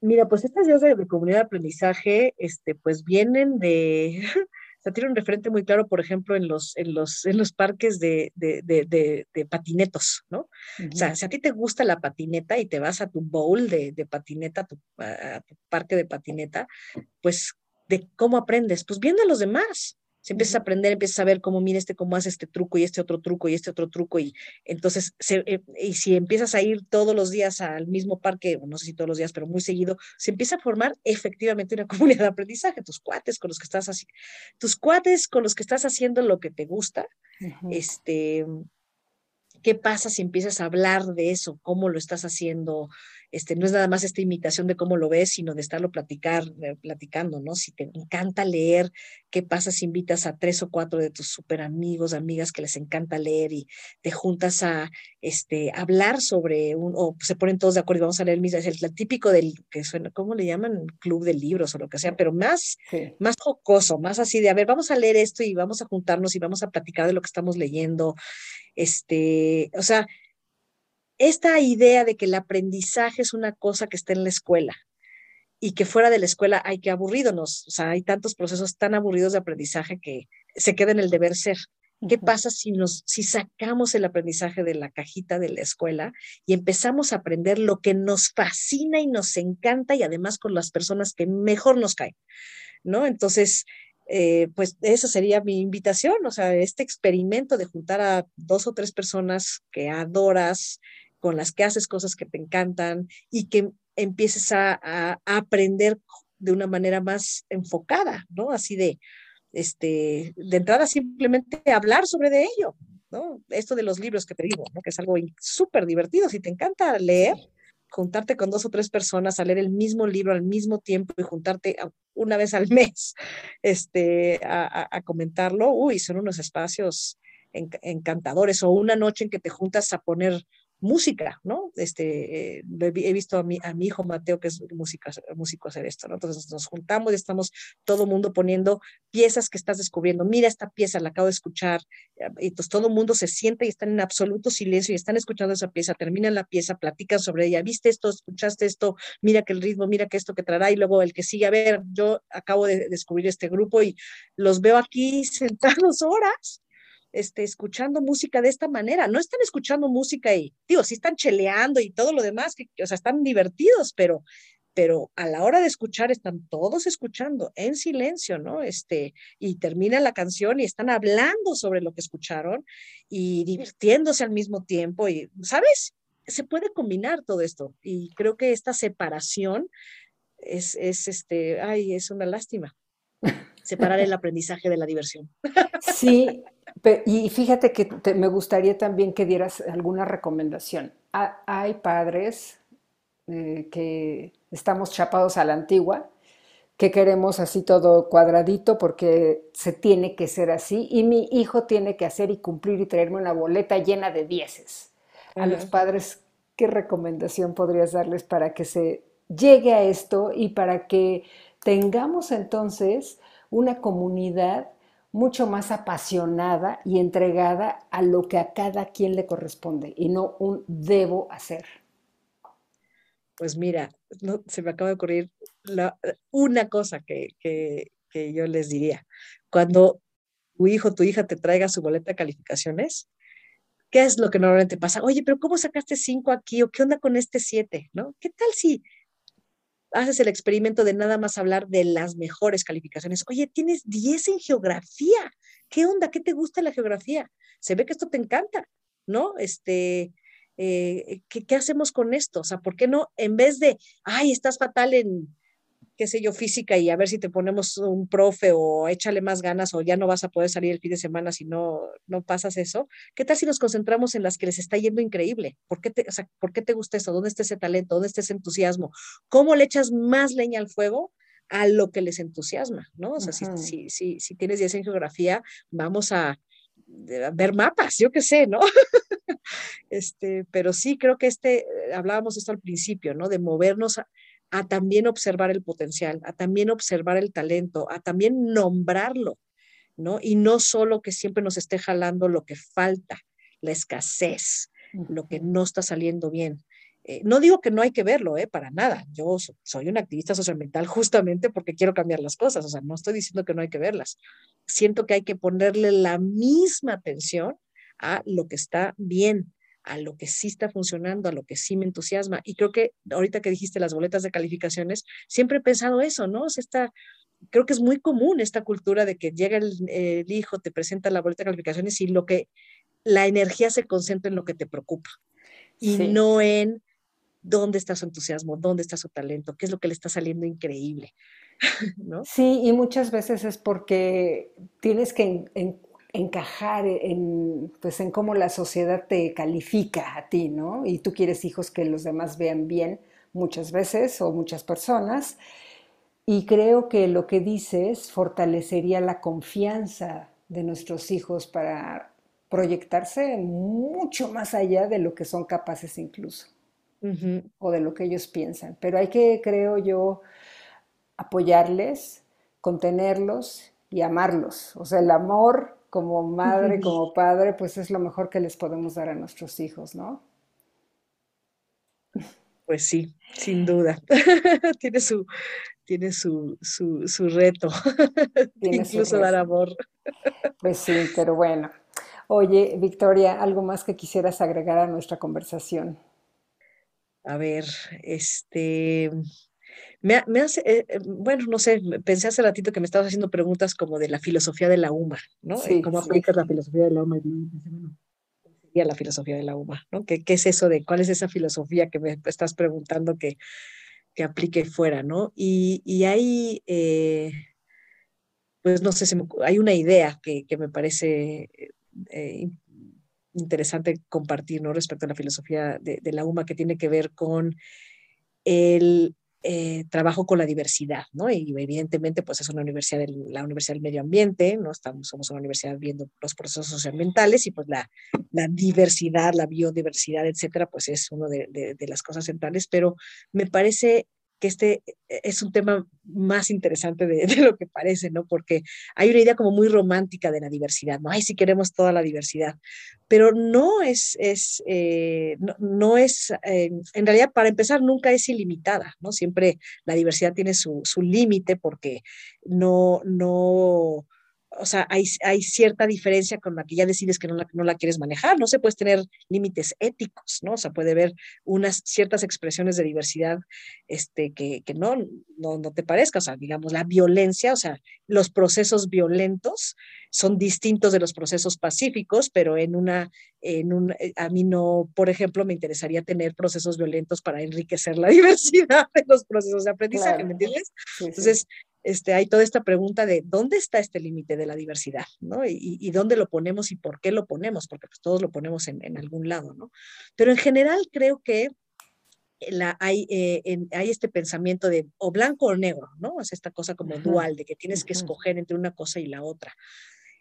[SPEAKER 2] Mira, pues estas ideas de, comunidad de aprendizaje, este, pues vienen de, sea, tiene un referente muy claro, por ejemplo, en los, en los, en los parques de, de, de, de patinetos, ¿no? O sea, si a ti te gusta la patineta y te vas a tu bowl de, patineta, a tu, a tu parque de patineta, pues, ¿de cómo aprendes? Pues viendo a los demás, si empiezas a aprender, empiezas a ver cómo mira este, cómo hace este truco y este otro truco y este otro truco. Y entonces, eh, y si empiezas a ir todos los días al mismo parque, no sé si todos los días, pero muy seguido, se empieza a formar efectivamente una comunidad de aprendizaje. Tus cuates con los que estás haciendo, tus cuates con los que estás haciendo lo que te gusta, este, ¿qué pasa si empiezas a hablar de eso? ¿Cómo lo estás haciendo? Este, no es nada más esta imitación de cómo lo ves, sino de estarlo platicar, eh, platicando, ¿no? Si te encanta leer, ¿qué pasa si invitas a tres o cuatro de tus super amigos, amigas que les encanta leer y te juntas a este, hablar sobre un, o se ponen todos de acuerdo y vamos a leer el mismo, es el, típico del, que suena, ¿cómo le llaman? Club de libros o lo que sea, pero más, más jocoso, más así de, a ver, vamos a leer esto y vamos a juntarnos y vamos a platicar de lo que estamos leyendo. Este, o sea, esta idea de que el aprendizaje es una cosa que está en la escuela y que fuera de la escuela hay que aburrirnos, o sea, hay tantos procesos tan aburridos de aprendizaje que se queda en el deber ser. ¿Qué pasa si, nos, si sacamos el aprendizaje de la cajita de la escuela y empezamos a aprender lo que nos fascina y nos encanta y además con las personas que mejor nos caen? ¿No? Entonces, eh, pues esa sería mi invitación, o sea, este experimento de juntar a dos o tres personas que adoras, con las que haces cosas que te encantan y que empieces a, aprender de una manera más enfocada, ¿no? Así de, este, de entrada simplemente hablar sobre de ello, ¿no? Esto de los libros que te digo, ¿no? Que es algo súper divertido. Si te encanta leer, juntarte con dos o tres personas a leer el mismo libro al mismo tiempo y juntarte una vez al mes este, a, comentarlo, uy, son unos espacios encantadores o una noche en que te juntas a poner música, ¿no? Este, eh, he visto a mi, a mi hijo Mateo, que es música, músico, hacer esto, ¿no? Entonces nos juntamos y estamos todo el mundo poniendo piezas que estás descubriendo. Mira esta pieza, la acabo de escuchar. Y entonces todo el mundo se siente y están en absoluto silencio y están escuchando esa pieza, terminan la pieza, platican sobre ella. ¿Viste esto? ¿Escuchaste esto? Mira que el ritmo, mira que esto que traerá. Y luego el que sigue, a ver, yo acabo de descubrir este grupo y los veo aquí sentados horas este, escuchando música de esta manera. No están escuchando música y, digo, sí están cheleando y todo lo demás, que, o sea, están divertidos, pero, pero a la hora de escuchar están todos escuchando en silencio, ¿no? Este, y termina la canción y están hablando sobre lo que escucharon y divirtiéndose al mismo tiempo y, ¿sabes? Se puede combinar todo esto y creo que esta separación es, es este, ay, es una lástima separar el aprendizaje de la diversión.
[SPEAKER 1] Sí, y fíjate que me gustaría también que dieras alguna recomendación. hay padres eh, que estamos chapados a la antigua, que queremos así todo cuadradito porque se tiene que ser así y mi hijo tiene que hacer y cumplir y traerme una boleta llena de dieces. A los padres, ¿qué recomendación podrías darles para que se llegue a esto y para que tengamos entonces una comunidad mucho más apasionada y entregada a lo que a cada quien le corresponde y no un debo hacer.
[SPEAKER 2] Pues mira, no, se me acaba de ocurrir una cosa que, que, que yo les diría. Cuando tu hijo, tu hija te traiga su boleta de calificaciones, ¿qué es lo que normalmente pasa? Oye, pero ¿cómo sacaste cinco aquí? ¿O qué onda con este siete? ¿No? ¿Qué tal si haces el experimento de nada más hablar de las mejores calificaciones. Oye, tienes 10 en geografía. ¿Qué onda? ¿Qué te gusta la geografía? Se ve que esto te encanta, ¿no? Este, eh, ¿qué, ¿qué, hacemos con esto? O sea, ¿por qué no, en vez de, ay, estás fatal en, qué sé yo, física y a ver si te ponemos un profe o échale más ganas o ya no vas a poder salir el fin de semana si no, no pasas eso. ¿Qué tal si nos concentramos en las que les está yendo increíble? ¿Por qué te, o sea, ¿por qué te gusta eso? ¿Dónde está ese talento? ¿Dónde está ese entusiasmo? ¿Cómo le echas más leña al fuego? a lo que les entusiasma, ¿no? O sea, si, si, si, si, tienes 10 en geografía, vamos a, ver mapas, yo qué sé, ¿no? este, pero sí creo que este, hablábamos esto al principio, ¿no? De movernos a, a también observar el potencial, a también observar el talento, a también nombrarlo, ¿no? Y no solo que siempre nos esté jalando lo que falta, la escasez, lo que no está saliendo bien. Eh, no digo que no hay que verlo, ¿eh? Para nada. Yo soy una activista socioambiental justamente porque quiero cambiar las cosas, o sea, no estoy diciendo que no hay que verlas. Siento que hay que ponerle la misma atención a lo que está bien, a lo que sí está funcionando, a lo que sí me entusiasma. Y creo que ahorita que dijiste las boletas de calificaciones, siempre he pensado eso, ¿no? O sea, creo que es muy común esta cultura de que llega el, hijo, te presenta la boleta de calificaciones y lo que la energía se concentra en lo que te preocupa y no en dónde está su entusiasmo, dónde está su talento, qué es lo que le está saliendo increíble. ¿no?
[SPEAKER 1] Sí, y muchas veces es porque tienes que en, encajar en, pues, en cómo la sociedad te califica a ti, ¿no? Y tú quieres hijos que los demás vean bien muchas veces o muchas personas. Y creo que lo que dices fortalecería la confianza de nuestros hijos para proyectarse mucho más allá de lo que son capaces incluso, o de lo que ellos piensan. Pero hay que, creo yo, apoyarles, contenerlos y amarlos. O sea, el amor como madre, como padre, pues es lo mejor que les podemos dar a nuestros hijos, ¿no?
[SPEAKER 2] Pues sí, sin duda. tiene su, tiene su, su, reto. Incluso dar amor.
[SPEAKER 1] pues sí, pero bueno. Oye, Victoria, ¿algo más que quisieras agregar a nuestra conversación?
[SPEAKER 2] A ver, este, me, me hace, eh, eh, bueno, no sé, pensé hace ratito que me estabas haciendo preguntas como de la filosofía de la UMA, ¿no? Sí, ¿Cómo aplicas la filosofía de la UMA? sería la filosofía de la UMA, ¿no? ¿Qué, ¿Qué, es eso de cuál es esa filosofía que me estás preguntando que, que aplique fuera, ¿no? Y, y hay, eh, pues no sé, hay una idea que, que me parece eh, interesante compartir, ¿no? Respecto a la filosofía de, de la UMA que tiene que ver con el eh, trabajo con la diversidad, ¿no? Y evidentemente, pues es una universidad, la Universidad del Medio Ambiente, ¿no? Estamos, somos una universidad viendo los procesos socioambientales y pues la, la diversidad, la biodiversidad, etcétera, pues es una de, de, las cosas centrales, pero me parece que este e, es un tema más interesante de, de, lo que parece, ¿no? Porque hay una idea como muy romántica de la diversidad, ¿no? Ay, si queremos toda la diversidad, pero no es, es eh, no, no, es, eh, en realidad, para empezar, nunca es ilimitada, ¿no? Siempre la diversidad tiene su, su límite porque no, no, o sea, hay, hay, cierta diferencia con la que ya decides que no la, no la quieres manejar. No se puede tener límites éticos, ¿no? O sea, puede haber unas ciertas expresiones de diversidad este, que, que no, no, no, te parezca. O sea, digamos, la violencia, o sea, los procesos violentos son distintos de los procesos pacíficos, pero en una, en un, eh, a mí no, por ejemplo, me interesaría tener procesos violentos para enriquecer la diversidad de los procesos de aprendizaje, claro. ¿me entiendes? Sí, Entonces, sí este, hay toda esta pregunta de dónde está este límite de la diversidad, ¿no? Y, y, dónde lo ponemos y por qué lo ponemos, porque pues todos lo ponemos en, en algún lado, ¿no? Pero en general creo que la, hay, eh, en, hay este pensamiento de o blanco o negro, ¿no? Es esta cosa como uh -huh. dual, de que tienes que escoger entre una cosa y la otra.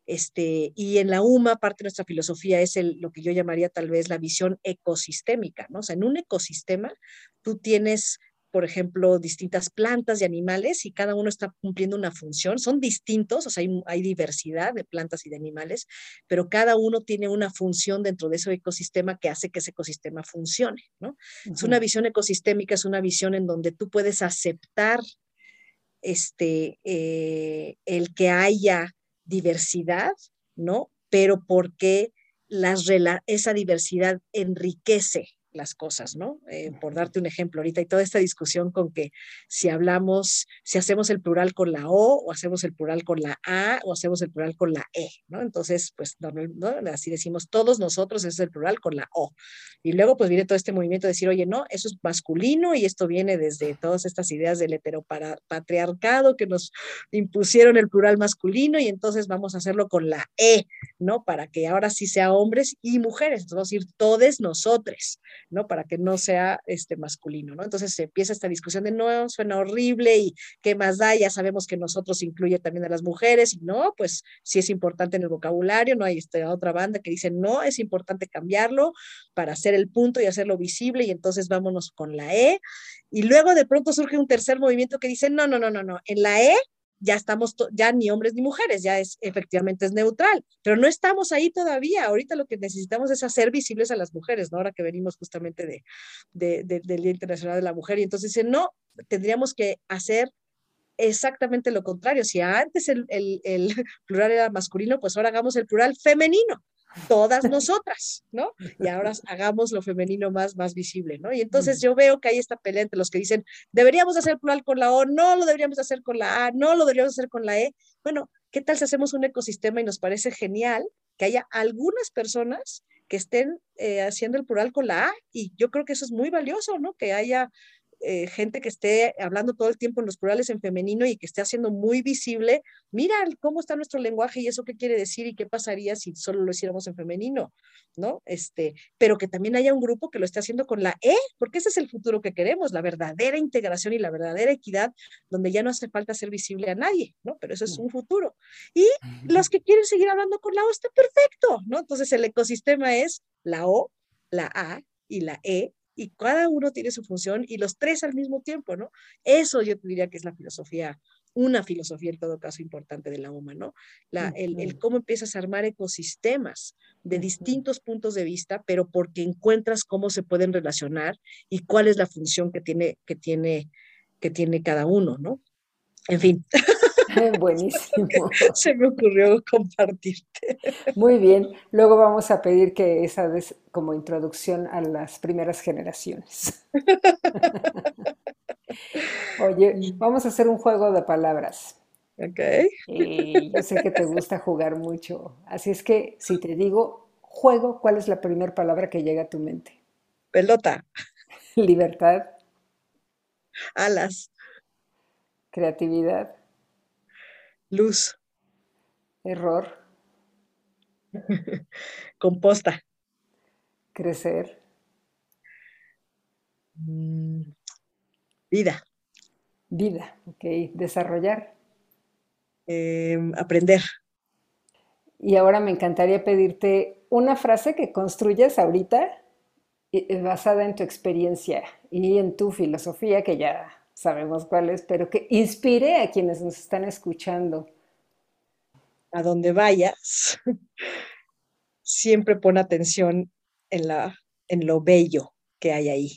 [SPEAKER 2] Este, y en la UMA, parte de nuestra filosofía es el, lo que yo llamaría tal vez la visión ecosistémica, ¿no? O sea, en un ecosistema tú tienes por ejemplo, distintas plantas y animales y cada uno está cumpliendo una función. Son distintos, o sea, hay, hay, diversidad de plantas y de animales, pero cada uno tiene una función dentro de ese ecosistema que hace que ese ecosistema funcione, ¿no? Uh -huh. Es una visión ecosistémica, es una visión en donde tú puedes aceptar este, eh, el que haya diversidad, ¿no? Pero porque las, esa diversidad enriquece las cosas, ¿no? Eh, por darte un ejemplo, ahorita hay toda esta discusión con que si hablamos, si hacemos el plural con la O, o hacemos el plural con la A, o hacemos el plural con la E, ¿no? Entonces, pues, ¿no? así decimos, todos nosotros es el plural con la O. Y luego, pues, viene todo este movimiento de decir, oye, no, eso es masculino y esto viene desde todas estas ideas del heteropatriarcado que nos impusieron el plural masculino y entonces vamos a hacerlo con la E, ¿no? Para que ahora sí sea hombres y mujeres, entonces vamos a decir todes nosotros, ¿no? Para que no sea este masculino, ¿no? Entonces empieza esta discusión de no, suena horrible y qué más da, ya sabemos que nosotros incluye también a las mujeres y no, pues sí es importante en el vocabulario, no hay esta otra banda que dice no, es importante cambiarlo para hacer el punto y hacerlo visible y entonces vámonos con la E y luego de pronto surge un tercer movimiento que dice no, no, no, no, no, en la E ya estamos, ya ni hombres ni mujeres, ya es efectivamente es neutral, pero no estamos ahí todavía. Ahorita lo que necesitamos es hacer visibles a las mujeres, ¿no? Ahora que venimos justamente de, de, de, del Día Internacional de la Mujer, y entonces dice, no, tendríamos que hacer exactamente lo contrario. Si antes el, el, el plural era masculino, pues ahora hagamos el plural femenino todas nosotras, ¿no? Y ahora hagamos lo femenino más, más visible, ¿no? Y entonces yo veo que hay esta pelea entre los que dicen, deberíamos hacer plural con la O, no lo deberíamos hacer con la A, no lo deberíamos hacer con la E. Bueno, ¿qué tal si hacemos un ecosistema y nos parece genial que haya algunas personas que estén eh, haciendo el plural con la A? Y yo creo que eso es muy valioso, ¿no? Que haya eh, gente que esté hablando todo el tiempo en los plurales en femenino y que esté haciendo muy visible, mira cómo está nuestro lenguaje y eso qué quiere decir y qué pasaría si solo lo hiciéramos en femenino, ¿no? Este, pero que también haya un grupo que lo esté haciendo con la E, porque ese es el futuro que queremos, la verdadera integración y la verdadera equidad, donde ya no hace falta ser visible a nadie, ¿no? Pero eso es un futuro. Y los que quieren seguir hablando con la O está perfecto, ¿no? Entonces el ecosistema es la O, la A y la E y cada uno tiene su función y los tres al mismo tiempo, ¿no? Eso yo te diría que es la filosofía, una filosofía en todo caso importante de la UMA, ¿no? La, el, el, cómo empiezas a armar ecosistemas de distintos puntos de vista, pero porque encuentras cómo se pueden relacionar y cuál es la función que tiene, que tiene, que tiene cada uno, ¿no? En fin.
[SPEAKER 1] Buenísimo.
[SPEAKER 2] Se me ocurrió compartirte.
[SPEAKER 1] Muy bien. Luego vamos a pedir que esa des como introducción a las primeras generaciones. Oye, vamos a hacer un juego de palabras.
[SPEAKER 2] Ok.
[SPEAKER 1] Y yo sé que te gusta jugar mucho. Así es que si te digo juego, ¿cuál es la primera palabra que llega a tu mente?
[SPEAKER 2] Pelota.
[SPEAKER 1] Libertad.
[SPEAKER 2] Alas.
[SPEAKER 1] Creatividad.
[SPEAKER 2] Luz.
[SPEAKER 1] Error.
[SPEAKER 2] Composta.
[SPEAKER 1] Crecer.
[SPEAKER 2] Mm, vida.
[SPEAKER 1] Vida, ok. Desarrollar.
[SPEAKER 2] Em, aprender.
[SPEAKER 1] Y ahora me encantaría pedirte una frase que construyas ahorita basada en tu experiencia y en tu filosofía, que ya sabemos cuál es, pero que inspire a quienes nos están escuchando.
[SPEAKER 2] A donde vayas, siempre pon atención en, la, en lo bello que hay ahí.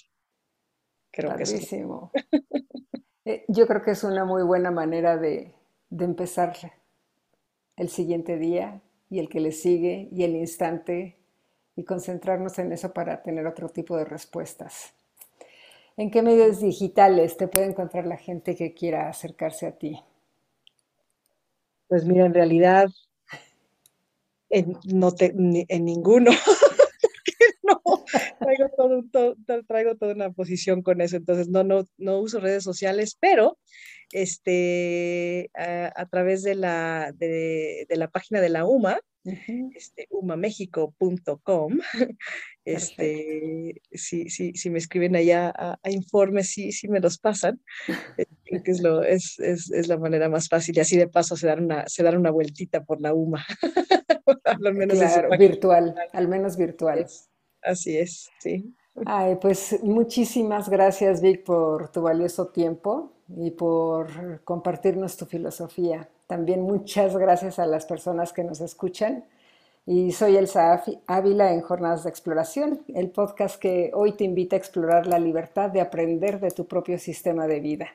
[SPEAKER 1] Creo que eh, Yo creo que es una muy buena manera de, de empezar el siguiente día y el que le sigue y el instante y concentrarnos en eso para tener otro tipo de respuestas. ¿En qué medios digitales te puede encontrar la gente que quiera acercarse a ti?
[SPEAKER 2] Pues mira, en realidad en, no en ninguno. no, traigo, toda una posición con eso, entonces no, no, no uso redes sociales, pero este, a, través de la, de, la página de la UMA, este, umamexico.com. Este, si, si, si, me escriben allá a, informes, sí, sí me los pasan. Eh, que es, lo, es, es, es, la manera más fácil. Y así de paso se dan una, se dan una vueltita por la UMA.
[SPEAKER 1] al menos virtual, al menos virtual.
[SPEAKER 2] así es, sí.
[SPEAKER 1] Ay, pues muchísimas gracias, Vic, por tu valioso tiempo y por compartirnos tu filosofía. También muchas gracias a las personas que nos escuchan. Y soy Elsa Ávila en Jornadas de Exploración, el podcast que hoy te invita a explorar la libertad de aprender de tu propio sistema de vida.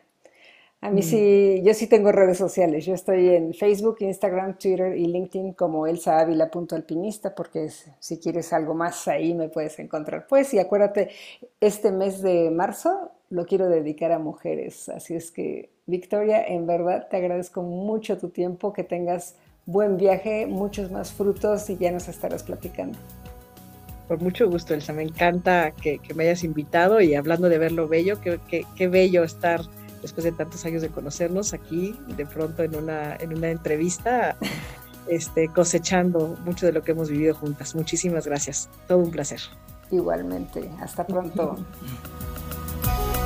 [SPEAKER 1] A mí mm. sí, yo sí tengo redes sociales. Yo estoy en Facebook, Instagram, Twitter y LinkedIn como Elsa Ávila.alpinista, porque si quieres algo más ahí me puedes encontrar. Pues, y acuérdate, este mes de marzo lo quiero dedicar a mujeres. Así es que, Victoria, en verdad te agradezco mucho tu tiempo, que tengas buen viaje, muchos más frutos y ya nos estarás platicando.
[SPEAKER 2] Por mucho gusto, Elsa. Me encanta que, me hayas invitado y hablando de ver lo bello, qué bello estar después de tantos años de conocernos aquí, de pronto en una, en una entrevista, este, cosechando mucho de lo que hemos vivido juntas. Muchísimas gracias. Todo un placer.
[SPEAKER 1] Igualmente. Hasta pronto. Thank you.